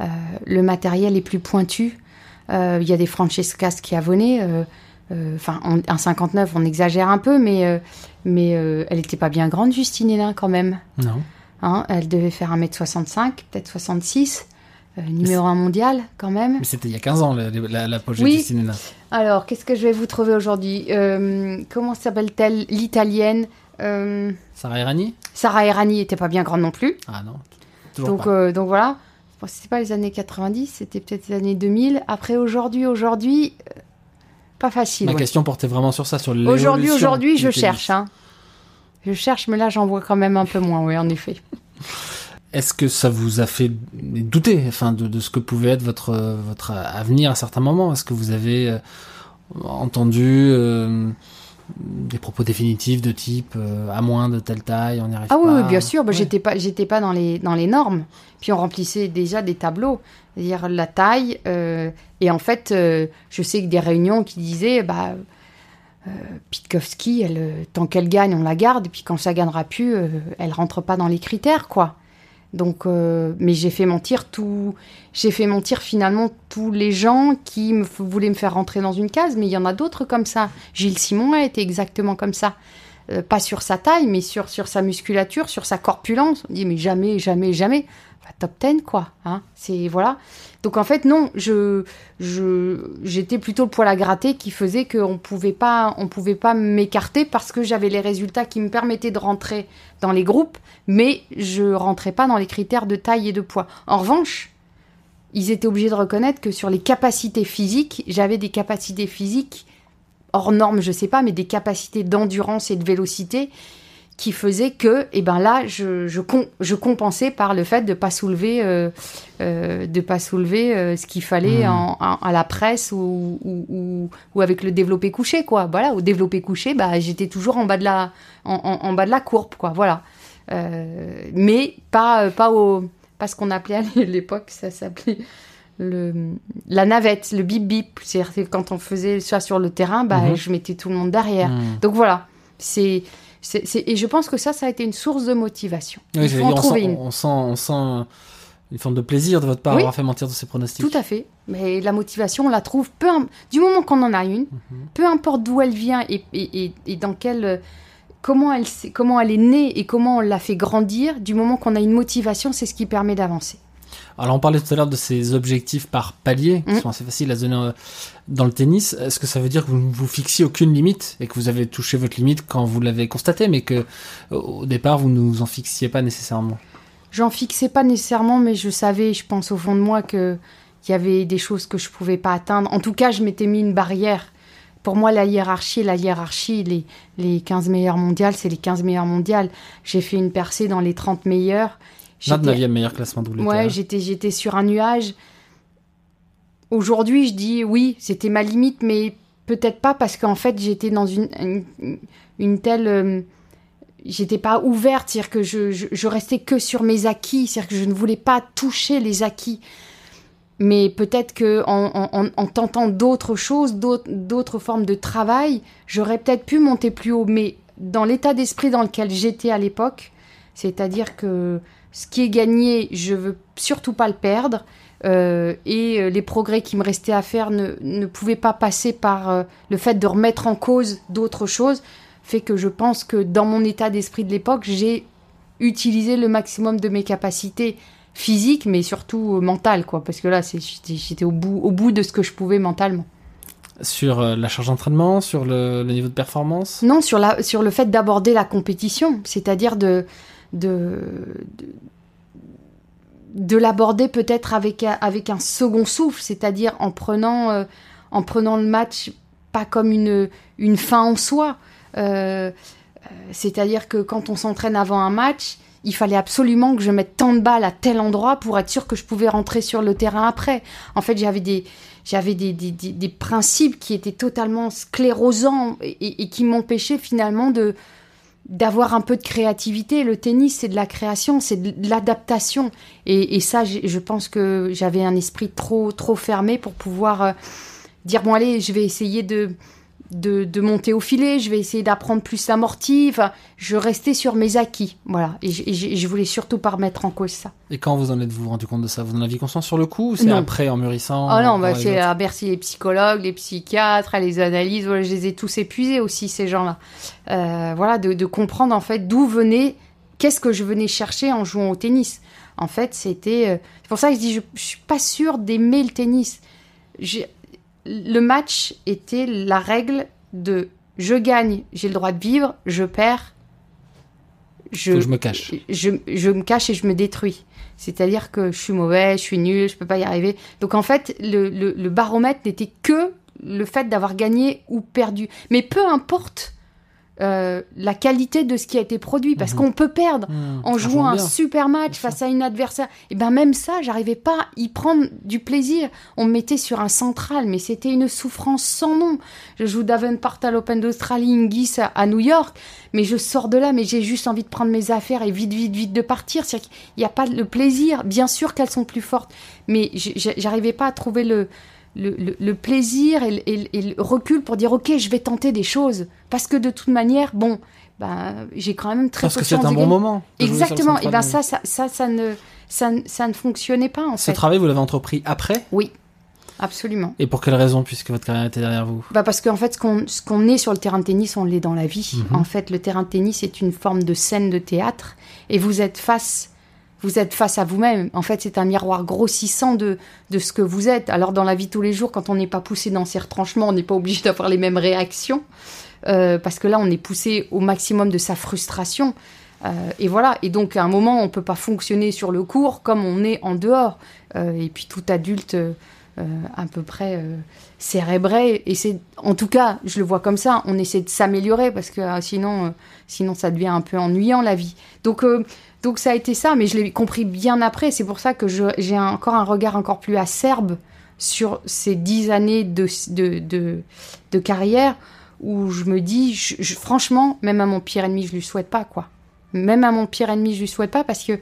euh, le matériel est plus pointu. Euh, Il y a des Francesca Schiavone. Enfin, en- un 59, on exagère un peu, mais, mais elle n'était pas bien grande, Justine Hénin, quand même. Non. Hein, elle devait faire 1m65, peut-être 66. euh, numéro 1 mondial, quand même. Mais c'était il y a 15 ans la- la- l'apogée Oui. du cinéma. Alors, qu'est-ce que je vais vous trouver aujourd'hui? Euh, Comment s'appelle-t-elle? L'italienne euh, Sarah Errani Sarah Errani était pas bien grande non plus. Ah non. Toujours Donc, pas. euh, donc voilà. Bon, c'était pas les années 90, c'était peut-être les années 2000. Après, aujourd'hui, aujourd'hui, pas facile. Ma ouais. question portait vraiment sur ça, sur Aujourd'hui, l'évolution aujourd'hui, du je cherche. Hein. Je cherche, mais là, j'en vois quand même un peu moins, oui, en effet. Est-ce que ça vous a fait douter enfin, de, de ce que pouvait être votre, votre avenir à certains moments? Est-ce que vous avez euh, entendu euh, des propos définitifs de type euh, à moins de telle taille, on n'y arrive Ah pas oui, oui, bien sûr. Bah, Ouais. J'étais pas, j'étais pas dans les dans les normes. Puis on remplissait déjà des tableaux, c'est-à-dire la taille. euh, et en fait, je sais que des réunions qui disaient, bah, Pitkowski, elle, euh, tant qu'elle gagne, on la garde. Et puis quand ça gagnera plus, euh, elle rentre pas dans les critères, quoi. Donc, euh, mais j'ai fait mentir tout, j'ai fait mentir finalement tous les gens qui voulaient me faire rentrer dans une case. Mais il y en a d'autres comme ça. Gilles Simon a été exactement comme ça. Euh, pas sur sa taille, mais sur, sur sa musculature, sur sa corpulence. On dit, mais jamais, jamais, jamais. Top 10, quoi. Hein c'est, voilà. Donc, en fait, non, je, je, j'étais plutôt le poil à gratter qui faisait qu'on pouvait pas, on pouvait pas m'écarter parce que j'avais les résultats qui me permettaient de rentrer dans les groupes, mais je rentrais pas dans les critères de taille et de poids. En revanche, ils étaient obligés de reconnaître que sur les capacités physiques, j'avais des capacités physiques hors normes, je sais pas, mais des capacités d'endurance et de vélocité qui faisaient que, eh ben là, je, je, com- je compensais par le fait de pas soulever, euh, euh, de pas soulever euh, ce qu'il fallait en, en- à la presse ou, ou, ou, ou avec le développé couché, quoi. Voilà, au développé couché, bah, j'étais toujours en bas de la, en, bas de la courbe, quoi. Voilà. Mais pas, pas au, pas ce qu'on appelait à l'époque, ça s'appelait le, la navette, le bip bip. C'est-à-dire que quand on faisait ça sur le terrain, bah, Mhm. je mettais tout le monde derrière. Hmm. Donc voilà, c'est, et je pense que ça, ça a été une source de motivation. Oui, Il j'allais faut en dire, on, trouver sent, une. on, sent, on sent une forme de plaisir de votre part Oui. avoir fait mentir de ces pronostics. Tout à fait. Mais la motivation, on la trouve peu du moment qu'on en a une, Mhm. peu importe d'où elle vient et, et, et, et dans quel euh, comment elle comment elle est née et comment on l'a fait grandir. Du moment qu'on a une motivation, c'est ce qui permet d'avancer. Alors on parlait tout à l'heure de ces objectifs par palier qui Mm. sont assez faciles à se donner euh, dans le tennis. Est-ce que ça veut dire que vous ne vous fixiez aucune limite et que vous avez touché votre limite quand vous l'avez constaté, mais que euh, au départ vous ne vous en fixiez pas nécessairement? J'en fixais pas nécessairement, mais je savais, je pense au fond de moi que il y avait des choses que je pouvais pas atteindre. En tout cas, je m'étais mis une barrière. Pour moi, la hiérarchie, la hiérarchie, les, les 15 meilleurs mondiales, c'est les 15 meilleurs mondiales. J'ai fait une percée dans les 30 meilleurs. J'étais- 29e meilleur classement WTA. Ouais, j'étais, j'étais sur un nuage. Aujourd'hui, je dis oui, c'était ma limite, mais peut-être pas parce qu'en fait, j'étais dans une, une, une telle. euh, j'étais pas ouverte, c'est-à-dire que je, je, je restais que sur mes acquis, c'est-à-dire que je ne voulais pas toucher les acquis. Mais peut-être que en, en, en- en tentant d'autres choses, d'autres, d'autres formes de travail, j'aurais peut-être pu monter plus haut. Mais dans l'état d'esprit dans lequel j'étais à l'époque, c'est-à-dire que ce qui est gagné, je veux surtout pas le perdre. euh, et euh, les progrès qui me restaient à faire ne, ne pouvaient pas passer par euh, le fait de remettre en cause d'autres choses, fait que je pense que dans mon état d'esprit de l'époque, j'ai utiliser le maximum de mes capacités physiques, mais surtout mentales, quoi. Parce que là, j'étais au bout, au bout de ce que je pouvais mentalement. Sur la charge d'entraînement, sur le, le niveau de performance? Non, sur, la, sur le fait d'aborder la compétition, c'est-à-dire de, de, de, de l'aborder peut-être avec, avec un second souffle, c'est-à-dire en prenant, euh, en prenant le match pas comme une, une fin en soi. Euh, euh, c'est-à-dire que quand on s'entraîne avant un match, il fallait absolument que je mette tant de balles à tel endroit pour être sûr que je pouvais rentrer sur le terrain après. En fait, j'avais des, j'avais des, des, des- principes qui étaient totalement sclérosants et qui m'empêchaient finalement de d'avoir un peu de créativité. Le tennis, c'est de la création, c'est de l'adaptation. Et, et ça, je pense que j'avais un esprit trop trop fermé pour pouvoir euh, dire bon allez, je vais essayer de de, de monter au filet, je vais essayer d'apprendre plus l'amorti. Enfin, je restais sur mes acquis, voilà. Et je, et je- et je voulais surtout pas remettre en cause ça. Et quand vous en êtes-vous rendu compte de ça? Vous en aviez conscience sur le coup ou c'est Non. après en mûrissant Oh non, bah, c'est à Bercy les psychologues, les psychiatres, les analyses, voilà, je les ai tous épuisés aussi, ces gens-là. Euh, voilà, de, de comprendre en fait d'où venait, qu'est-ce que je venais chercher en jouant au tennis. En fait, c'était. euh, c'est pour ça que je dis, je, je suis pas sûre d'aimer le tennis. J'ai- Le match était la règle de je gagne, j'ai le droit de vivre, je perds, je, Faut que je me cache. je, je me cache et je me détruis. C'est-à-dire que je suis mauvais, je suis nul, je peux pas y arriver. Donc en fait, le, le, le baromètre n'était que le fait d'avoir gagné ou perdu. Mais peu importe euh, la qualité de ce qui a été produit, parce Mhm. qu'on peut perdre Hmm, en jouant un bien. super match Bien face à une adversaire. Et ben même ça, j'arrivais pas à y prendre du plaisir. On me mettait sur un central, mais c'était une souffrance sans nom. Je joue Davenport à l'Open d'Australie, Ingis à, à New York, mais je sors de là, mais j'ai juste envie de prendre mes affaires et vite, vite, vite de partir. C'est-à-dire qu'il n'y a pas le plaisir. Bien sûr qu'elles sont plus fortes, mais j'arrivais pas à trouver le le, le- le plaisir et, le- et le- et le recul pour dire ok je vais tenter des choses parce que de toute manière bon ben j'ai quand même très Parce peu que c'est un bon moment. Exactement. Et central ben ça, ça, ça, ça ne, ça, ça ne fonctionnait pas en Ce fait. travail, vous l'avez entrepris après? Oui, absolument. Et pour quelle raison, puisque votre carrière était derrière vous? Bah parce qu'en fait, ce qu'on, ce qu'on est sur le terrain de tennis, on l'est dans la vie. Mhm. En fait, le terrain de tennis est une forme de scène de théâtre, et vous êtes face, vous êtes face à vous-même. En fait, c'est un miroir grossissant de, de ce que vous êtes. Alors dans la vie tous les jours, quand on n'est pas poussé dans ces retranchements, on n'est pas obligé d'avoir les mêmes réactions, euh, parce que là, on est poussé au maximum de sa frustration. Euh, et voilà. Et donc, à un moment, on peut pas fonctionner sur le cours comme on est en dehors. Euh, et puis, tout adulte, euh, à peu près euh, cérébré. Et c'est, en tout cas, je le vois comme ça. On essaie de s'améliorer parce que euh, sinon, euh, sinon, ça devient un peu ennuyant la vie. Donc, euh, donc ça a été ça. Mais je l'ai compris bien après. C'est pour ça que j'ai encore un regard encore plus acerbe sur ces dix années de, de, de, carrière où je me dis, franchement, même à mon pire ennemi, je lui souhaite pas, quoi. Même à mon pire ennemi, je lui souhaite pas parce que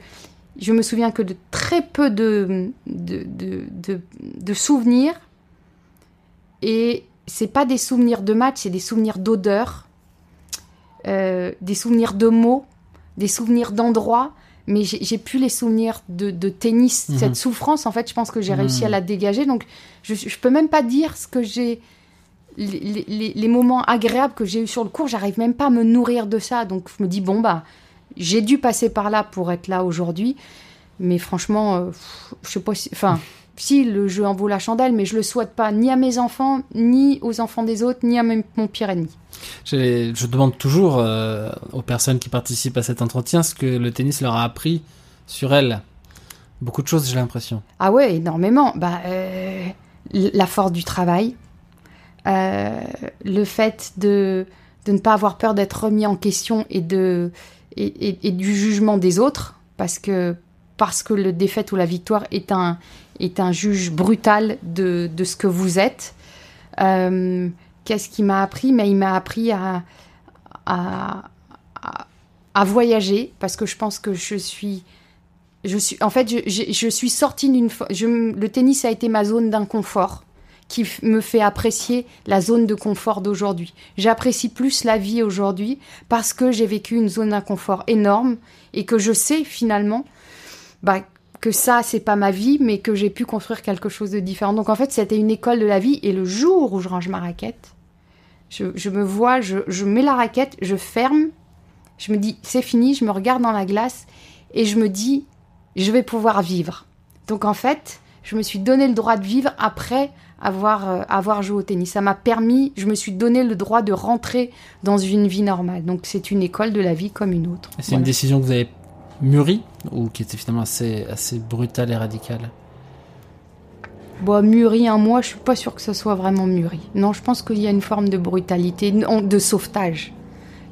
je me souviens que de très peu de, de, de, de, de souvenirs. Et c'est pas des souvenirs de match, c'est des souvenirs d'odeur, euh, des souvenirs de mots, des souvenirs d'endroits. Mais j'ai plus les souvenirs de, de tennis. Mhm. Cette souffrance, en fait, je pense que j'ai Mhm. réussi à la dégager. Donc, je, je peux même pas dire ce que j'ai. Les, les- les moments agréables que j'ai eu sur le cours, j'arrive même pas à me nourrir de ça. Donc, je me dis, bon, bah, j'ai dû passer par là pour être là aujourd'hui. Mais franchement, euh, je sais pas si. Enfin, si le jeu en vaut la chandelle, mais je le souhaite pas ni à mes enfants, ni aux enfants des autres, ni à mon pire ennemi. Je demande toujours euh, aux personnes qui participent à cet entretien ce que le tennis leur a appris sur elles. Beaucoup de choses, j'ai l'impression. Ah ouais, énormément. Bah, euh, la force du travail, euh, le fait de, de ne pas avoir peur d'être remis en question et, de, et, du jugement des autres, parce que, parce que le défaite ou la victoire est un, est un juge brutal de, de ce que vous êtes. Euh, Qu'est-ce qui m'a appris? Mais il m'a appris à, à, à, voyager, parce que je pense que je suis je suis, en fait, je, je- suis sortie d'une. Le tennis a été ma zone d'inconfort qui me fait apprécier la zone de confort d'aujourd'hui. J'apprécie plus la vie aujourd'hui parce que j'ai vécu une zone d'inconfort énorme et que je sais finalement bah, que ça, c'est pas ma vie, mais que j'ai pu construire quelque chose de différent. Donc en fait, c'était une école de la vie et le jour où je range ma raquette, je, me vois, je mets la raquette, je ferme Je me dis, c'est fini, je me regarde dans la glace et je me dis, je vais pouvoir vivre. Donc en fait, je me suis donné le droit de vivre après avoir, euh, avoir joué au tennis. Ça m'a permis, je me suis donné le droit de rentrer dans une vie normale. Donc c'est une école de la vie comme une autre. C'est une décision que vous avez mûrie ou qui était finalement assez, assez brutale et radicale Bon, mûri un mois, je suis pas sûre que ce soit vraiment mûri. Non, je pense qu'il y a une forme de brutalité, de sauvetage.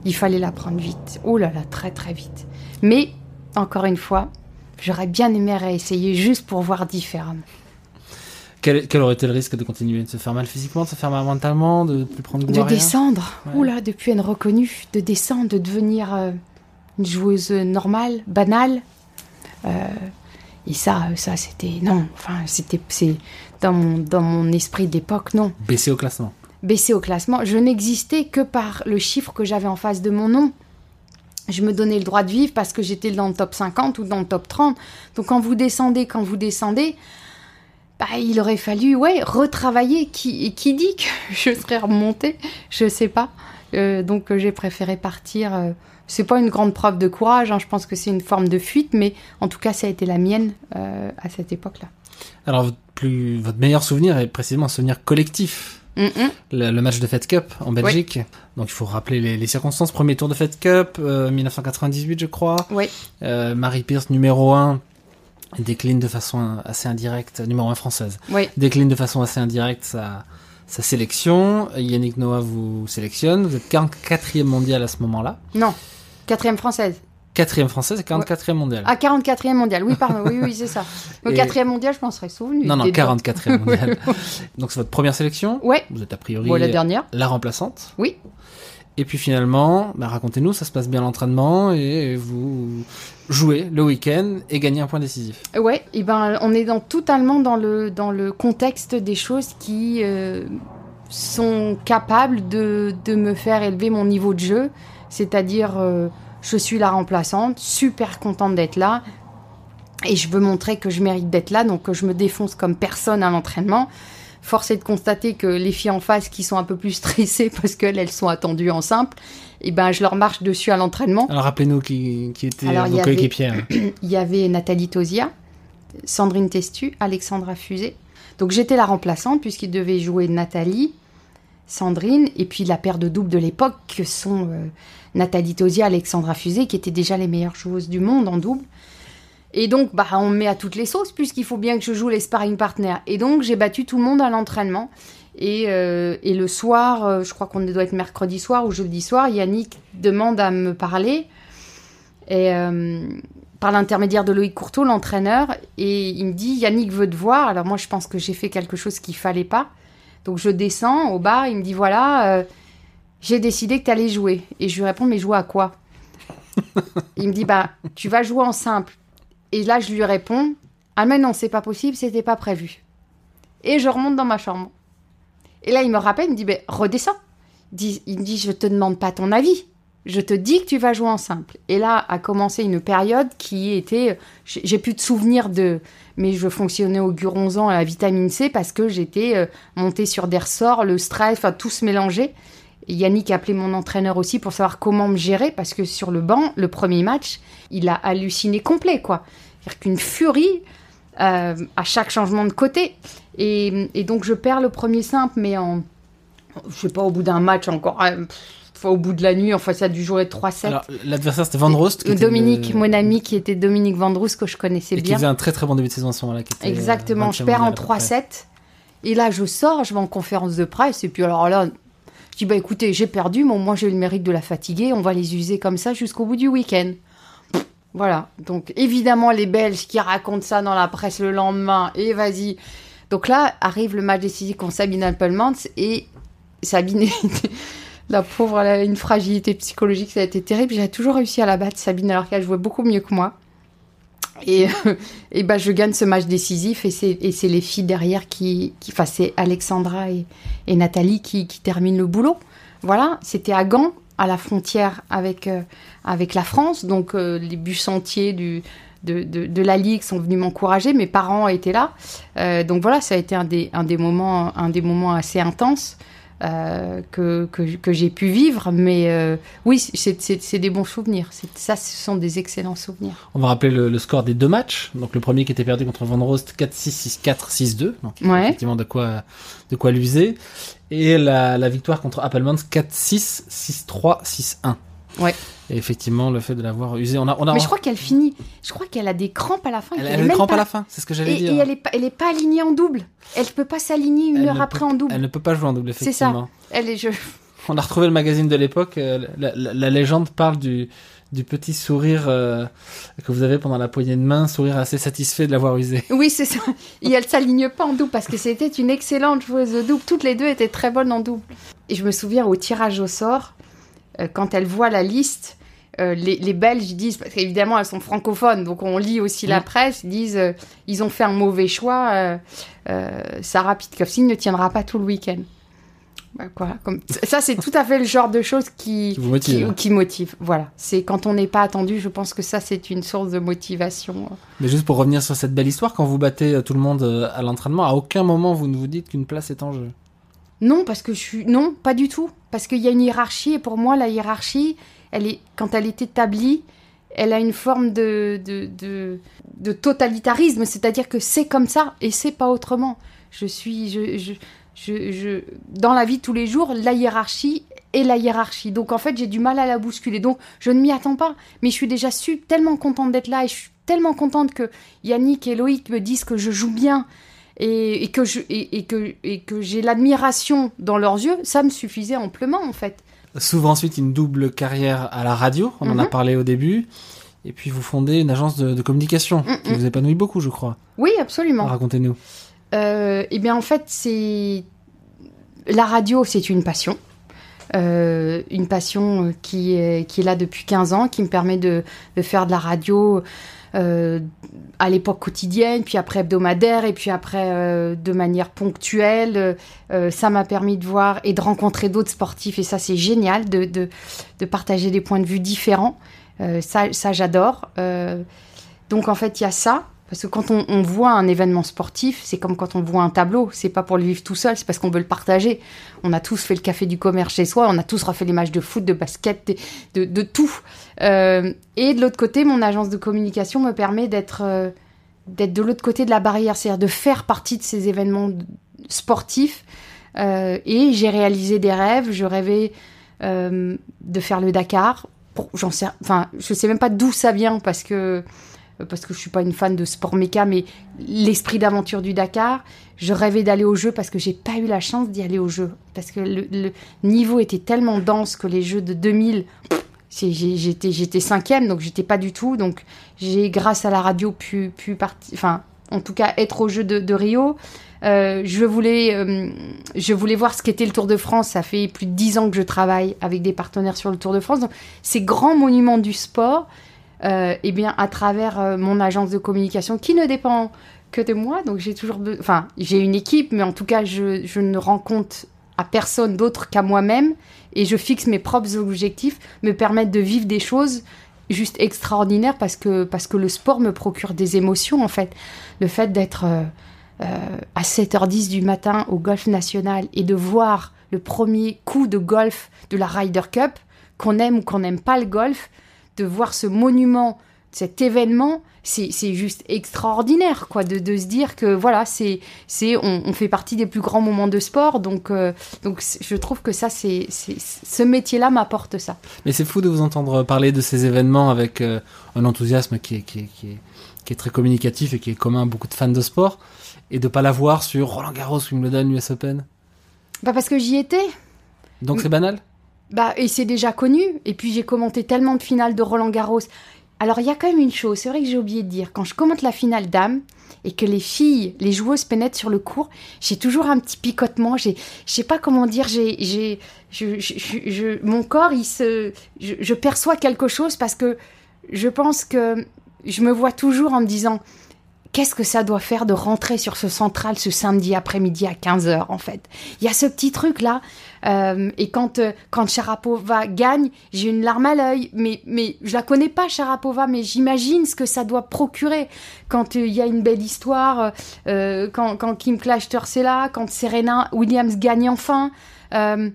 Il fallait la prendre vite. Oh là là, très très vite. Mais, encore une fois, j'aurais bien aimé réessayer juste pour voir différemment. Quel, quel aurait été le risque de continuer De se faire mal physiquement, de se faire mal mentalement, de ne plus prendre goût De à rien descendre, Ouais. oula, de plus être reconnue, de descendre, de devenir euh, une joueuse normale, banale. Euh, et ça, euh, ça c'était non. Enfin, c'était c'est dans mon dans mon esprit d'époque, non. Baisser au classement. Baisser au classement, je n'existais que par le chiffre que j'avais en face de mon nom. Je me donnais le droit de vivre parce que j'étais dans le top 50 ou dans le top 30. Donc quand vous descendez, quand vous descendez, bah, il aurait fallu ouais, retravailler. Qui, dit que je serais remontée? Je sais pas. Euh, donc euh, j'ai préféré partir. euh, c'est pas une grande preuve de courage, hein, je pense que c'est une forme de fuite, mais en tout cas ça a été la mienne euh, à cette époque-là. Alors, votre, plus, votre meilleur souvenir est précisément un souvenir collectif. Le, le match de Fed Cup en Belgique. Donc, il faut rappeler les, les circonstances. Premier tour de Fed Cup, euh, 1998, je crois. Oui, Marie Pierce, numéro 1, décline de façon assez indirecte, numéro 1 française, oui, décline de façon assez indirecte sa, sa sélection. Yannick Noah vous sélectionne. Vous êtes 44e mondial à ce moment-là. non. Quatrième française. 4e française et 44e mondial. Ah, 44e mondial, oui, pardon, oui, oui, c'est ça. Et- 4e mondial, je m'en serais souvenu. non, non, des dates. 44e mondial. Donc, c'est votre première sélection. Ouais, Vous êtes a priori bon, la dernière. la remplaçante. Oui. Et puis finalement, bah, racontez-nous, ça se passe bien l'entraînement et vous jouez le week-end et gagnez un point décisif. Ouais, ben, on est dans, totalement dans le, dans le contexte des choses qui euh, sont capables de, de me faire élever mon niveau de jeu. C'est-à-dire, euh, je suis la remplaçante, super contente d'être là. Et je veux montrer que je mérite d'être là, donc je me défonce comme personne à l'entraînement. Force est de constater que les filles en face qui sont un peu plus stressées parce qu'elles elles sont attendues en simple, et ben je leur marche dessus à l'entraînement. Alors rappelez-nous qui, qui était Alors, vos coéquipières. Il y avait Nathalie Tosia, Sandrine Testu, Alexandra Fusé. Donc j'étais la remplaçante puisqu'il devait jouer Nathalie, Sandrine et puis la paire de doubles de l'époque que sont euh, Nathalie Tosia, Alexandra Fusé qui étaient déjà les meilleures joueuses du monde en double. Et donc bah on me met à toutes les sauces puisqu'il faut bien que je joue les sparring partners. Et donc j'ai battu tout le monde à l'entraînement. Et, euh, et le soir, euh, je crois qu'on doit être mercredi soir ou jeudi soir, Yannick demande à me parler. Et euh, par l'intermédiaire de Loïc Courteau, l'entraîneur, et il me dit Yannick veut te voir. Alors moi, je pense que j'ai fait quelque chose qu'il fallait pas. Donc je descends au bar, il me dit voilà, j'ai décidé que tu allais jouer. Et je lui réponds mais jouer à quoi? Il me dit bah tu vas jouer en simple. Et là, je lui réponds ah mais non, c'est pas possible, c'était pas prévu. Et je remonte dans ma chambre. Et là, il me rappelle, il me dit ben redescends. Il me dit je te demande pas ton avis. Je te dis que tu vas jouer en simple. Et là a commencé une période qui était. J'ai j'ai plus de souvenirs de. Mais je fonctionnais au guronzan à la vitamine C parce que j'étais euh, montée sur des ressorts, le stress, enfin tout se mélangeait. Yannick a appelé mon entraîneur aussi pour savoir comment me gérer parce que sur le banc, le premier match, il a halluciné complet, quoi. C'est-à-dire qu'une furie euh, à chaque changement de côté. Et, et donc je perds le premier simple, mais en. Je sais pas, au bout d'un match encore. euh, pff, enfin, au bout de la nuit, enfin, ça a dû jouer 3-7. Alors l'adversaire c'était Van Rost. qui Dominique, le- mon ami qui était Dominique Vandrousse, que je connaissais Et qui bien. faisait un très très bon début de saison à ce moment-là. qui euh, Exactement, je 20e perds en mondial, à peu près. 3-7. Et là, je sors, je vais en conférence de presse. Et puis alors là, je dis, bah écoutez, j'ai perdu, mais moi j'ai eu le mérite de la fatiguer. On va les user comme ça jusqu'au bout du week-end. Voilà. Donc évidemment, les Belges qui racontent ça dans la presse le lendemain. Et vas-y. Donc là, arrive le match décisif contre Sabine Appelmans. Et Sabine, la pauvre, elle a une fragilité psychologique, ça a été terrible. J'ai toujours réussi à la battre, Sabine, alors qu'elle jouait beaucoup mieux que moi. Et, et ben, je gagne ce match décisif et c'est, les filles derrière qui, qui enfin, c'est Alexandra et, Nathalie qui, terminent le boulot. Voilà, c'était à Gand, à la frontière avec, euh, la France. Donc, euh, les bus entiers de, la Ligue sont venus m'encourager. Mes parents étaient là. Euh, donc voilà, ça a été un des moments assez intenses. Euh, que, que, que j'ai pu vivre. Mais euh, oui, c'est- des bons souvenirs. Ça, ce sont des excellents souvenirs. On va rappeler le, le score des deux matchs. Donc le premier qui était perdu contre Van Rost 4-6, 6-4, 6-2. Donc Ouais. effectivement de quoi, de quoi l'user. Et la, la victoire contre Appelmans 4-6, 6-3, 6-1. Ouais. Et effectivement, le fait de l'avoir usé, on a, on a, Mais je crois qu'elle finit. Je crois qu'elle a des crampes à la fin. elle, a une même crampe pas- à la fin. C'est ce que j'allais dire. et elle est pas, elle est pas alignée en double. Elle peut pas s'aligner une Elle heure après peut- en double. Elle ne peut pas jouer en double, C'est ça. effectivement. Elle est je. On a retrouvé le magazine de l'époque. euh, La, la- la légende parle du, du petit sourire euh, que vous avez pendant la poignée de main, sourire assez satisfait de l'avoir usé. Oui, c'est ça. Et elle s'aligne pas en double parce que c'était une excellente joueuse de double. Toutes les deux étaient très bonnes en double. Et je me souviens au tirage au sort, quand elle voit la liste, euh, les, les Belges disent, parce qu'évidemment elles sont francophones, donc on lit aussi la Mm. presse, ils disent, euh, ils ont fait un mauvais choix, euh, euh, Sarah Pitkowski ne tiendra pas tout le week-end. Bah, quoi, comme... Ça, c'est tout à fait le genre de choses qui, Qui motive. qui, qui motive. Voilà, c'est quand on n'est pas attendu, je pense que ça, c'est une source de motivation. Mais juste pour revenir sur cette belle histoire, quand vous battez euh, tout le monde euh, à l'entraînement, à aucun moment vous ne vous dites qu'une place est en jeu. Non, parce que je suis. Non, pas du tout. Parce qu'il y a une hiérarchie, et pour moi, la hiérarchie, elle est... quand elle est établie, elle a une forme de, de, de, totalitarisme, c'est-à-dire que c'est comme ça et c'est pas autrement. Je suis. Je, je, je, je- Dans la vie de tous les jours, la hiérarchie est la hiérarchie. Donc en fait, j'ai du mal à la bousculer. Donc je ne m'y attends pas. Mais je suis déjà su, tellement contente d'être là et je suis tellement contente que Yannick et Loïc me disent que je joue bien et, et que je et, et que et que j'ai l'admiration dans leurs yeux, ça me suffisait amplement en fait. S'ouvre ensuite une double carrière à la radio, on en a Mhm. parlé au début. Et puis vous fondez une agence de, de communication Mhm. qui vous épanouit beaucoup, je crois. Oui, absolument. Racontez-nous. Euh, eh bien, en fait, c'est la radio, c'est une passion. Euh, une passion euh, qui est, qui est là depuis 15 ans, qui me permet de, de faire de la radio à l'époque quotidienne, puis après hebdomadaire, et puis après euh, de manière ponctuelle. Euh, ça m'a permis de voir et de rencontrer d'autres sportifs, et ça c'est génial, de, de, de partager des points de vue différents. Euh, ça, ça j'adore. Euh, donc en fait, il y a ça. Parce que quand on, voit un événement sportif, c'est comme quand on voit un tableau. C'est pas pour le vivre tout seul, c'est parce qu'on veut le partager. On a tous fait le café du commerce chez soi, on a tous refait les matchs de foot, de basket, de, tout. Euh, et de l'autre côté, mon agence de communication me permet d'être euh, d'être de l'autre côté de la barrière, c'est-à-dire de faire partie de ces événements sportifs. Euh, et j'ai réalisé des rêves. Je rêvais de faire le Dakar. J'en sais, enfin, je sais même pas d'où ça vient parce que parce que je suis pas une fan de sport méca, mais l'esprit d'aventure du Dakar. Je rêvais d'aller au jeu parce que j'ai pas eu la chance d'y aller au jeu. Parce que le, niveau était tellement dense que les jeux de 2000, pff, c'est- j'ai- j'étais j'étais cinquième, donc j'étais pas du tout. Donc j'ai, grâce à la radio, pu, pu partir, enfin, en tout cas, être au jeu de, de Rio. Euh, je voulais, euh, je voulais voir ce qu'était le Tour de France. Ça fait plus de dix ans que je travaille avec des partenaires sur le Tour de France. Donc, ces grands monuments du sport, euh, eh bien, à travers euh, mon agence de communication, qui ne dépend que de moi, donc j'ai toujours, be- enfin, j'ai une équipe, mais en tout cas, je, je ne rends compte à personne d'autre qu'à moi-même, et je fixe mes propres objectifs, me permettent de vivre des choses juste extraordinaires parce que parce que le sport me procure des émotions en fait. Le fait d'être euh, euh, à 7h10 du matin au golf national et de voir le premier coup de golf de la Ryder Cup, qu'on aime ou qu'on n'aime pas le golf, de voir ce monument, cet événement, c'est juste extraordinaire, quoi, de, de se dire que voilà, c'est c'est on, on fait partie des plus grands moments de sport, donc euh, donc je trouve que ça, c'est c'est- ce métier-là m'apporte ça. Mais c'est fou de vous entendre parler de ces événements avec euh, un enthousiasme qui est, qui, est, qui, est, qui est très communicatif et qui est commun à beaucoup de fans de sport, et de pas l'avoir sur Roland Garros, Wimbledon, US Open. Bah parce que j'y étais. Donc c'est banal? Bah, et c'est déjà connu. Et puis j'ai commenté tellement de finales de Roland Garros. Alors il y a quand même une chose, c'est vrai que j'ai oublié de dire. Quand je commente la finale dame et que les filles, les joueuses pénètrent sur le court, j'ai toujours un petit picotement. Je sais pas comment dire. J'ai, j'ai, je, je, je- mon corps, il se, je perçois quelque chose parce que je pense que je me vois toujours en me disant. Qu'est-ce que ça doit faire de rentrer sur ce central ce samedi après-midi à 15h en fait? Il y a ce petit truc là euh, et quand, euh, quand Sharapova gagne, j'ai une larme à l'œil. Mais, mais je la connais pas, Sharapova, mais j'imagine ce que ça doit procurer quand euh, il y a une belle histoire, quand, Kim Clijsters est là, quand Serena Williams gagne enfin. je,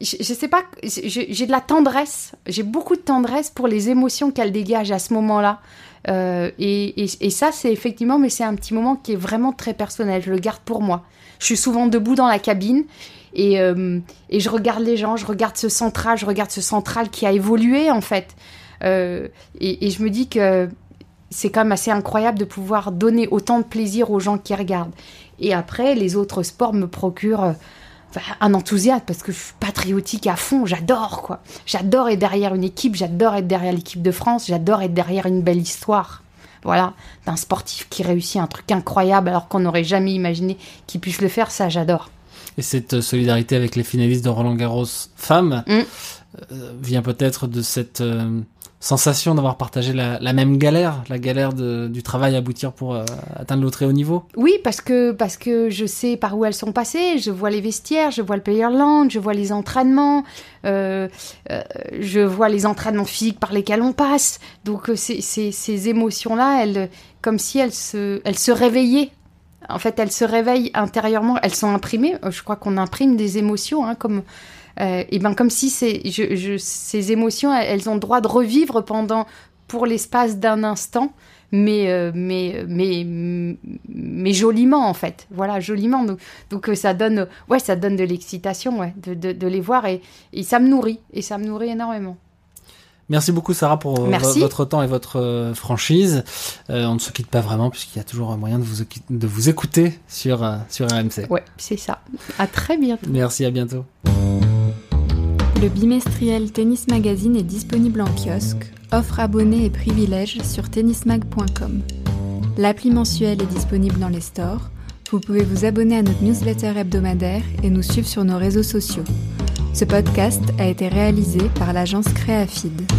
je sais pas, j'ai de la tendresse, j'ai beaucoup de tendresse pour les émotions qu'elle dégage à ce moment-là. Euh, et, ça, c'est effectivement, mais c'est un petit moment qui est vraiment très personnel. Je le garde pour moi. Je suis souvent debout dans la cabine et, euh, et je regarde les gens, je regarde ce central, je regarde ce central qui a évolué en fait. Euh, et, et je me dis que c'est quand même assez incroyable de pouvoir donner autant de plaisir aux gens qui regardent. Et après, les autres sports me procurent enfin, un enthousiasme parce que je suis patriotique à fond, j'adore quoi. J'adore être derrière une équipe, j'adore être derrière l'équipe de France, j'adore être derrière une belle histoire. Voilà, d'un sportif qui réussit un truc incroyable alors qu'on n'aurait jamais imaginé qu'il puisse le faire, ça j'adore. Et cette solidarité avec les finalistes de Roland Garros femmes Mm. euh, vient peut-être de cette euh, sensation d'avoir partagé la, même galère, la galère du travail aboutir pour euh, atteindre le très haut niveau. Oui, parce que, parce que je sais par où elles sont passées, je vois les vestiaires, je vois le Playerland, je vois les entraînements, euh, euh, je vois les entraînements physiques par lesquels on passe. Donc ces, ces, ces émotions-là, elles, comme si elles se, elles se réveillaient. En fait, elles se réveillent intérieurement, elles sont imprimées. Je crois qu'on imprime des émotions, hein, comme, euh, et ben comme si c'est, je, je, ces émotions, elles, ont le droit de revivre pendant, pour l'espace d'un instant mais, euh, mais, mais, mais joliment en fait. Voilà, joliment. Donc, donc euh, ça donne, ouais, ça donne de l'excitation, ouais, de, de, de les voir et, et ça me nourrit, et ça me nourrit énormément. Merci beaucoup Sarah pour Merci. votre temps et votre franchise. Euh, on ne se quitte pas vraiment puisqu'il y a toujours un moyen de vous, de vous écouter sur, sur RMC. Ouais, c'est ça. À très bientôt. Merci, à bientôt. Le bimestriel Tennis Magazine est disponible en kiosque, offre abonnés et privilèges sur tennismag.com. L'appli mensuelle est disponible dans les stores. Vous pouvez vous abonner à notre newsletter hebdomadaire et nous suivre sur nos réseaux sociaux. Ce podcast a été réalisé par l'agence Créafid.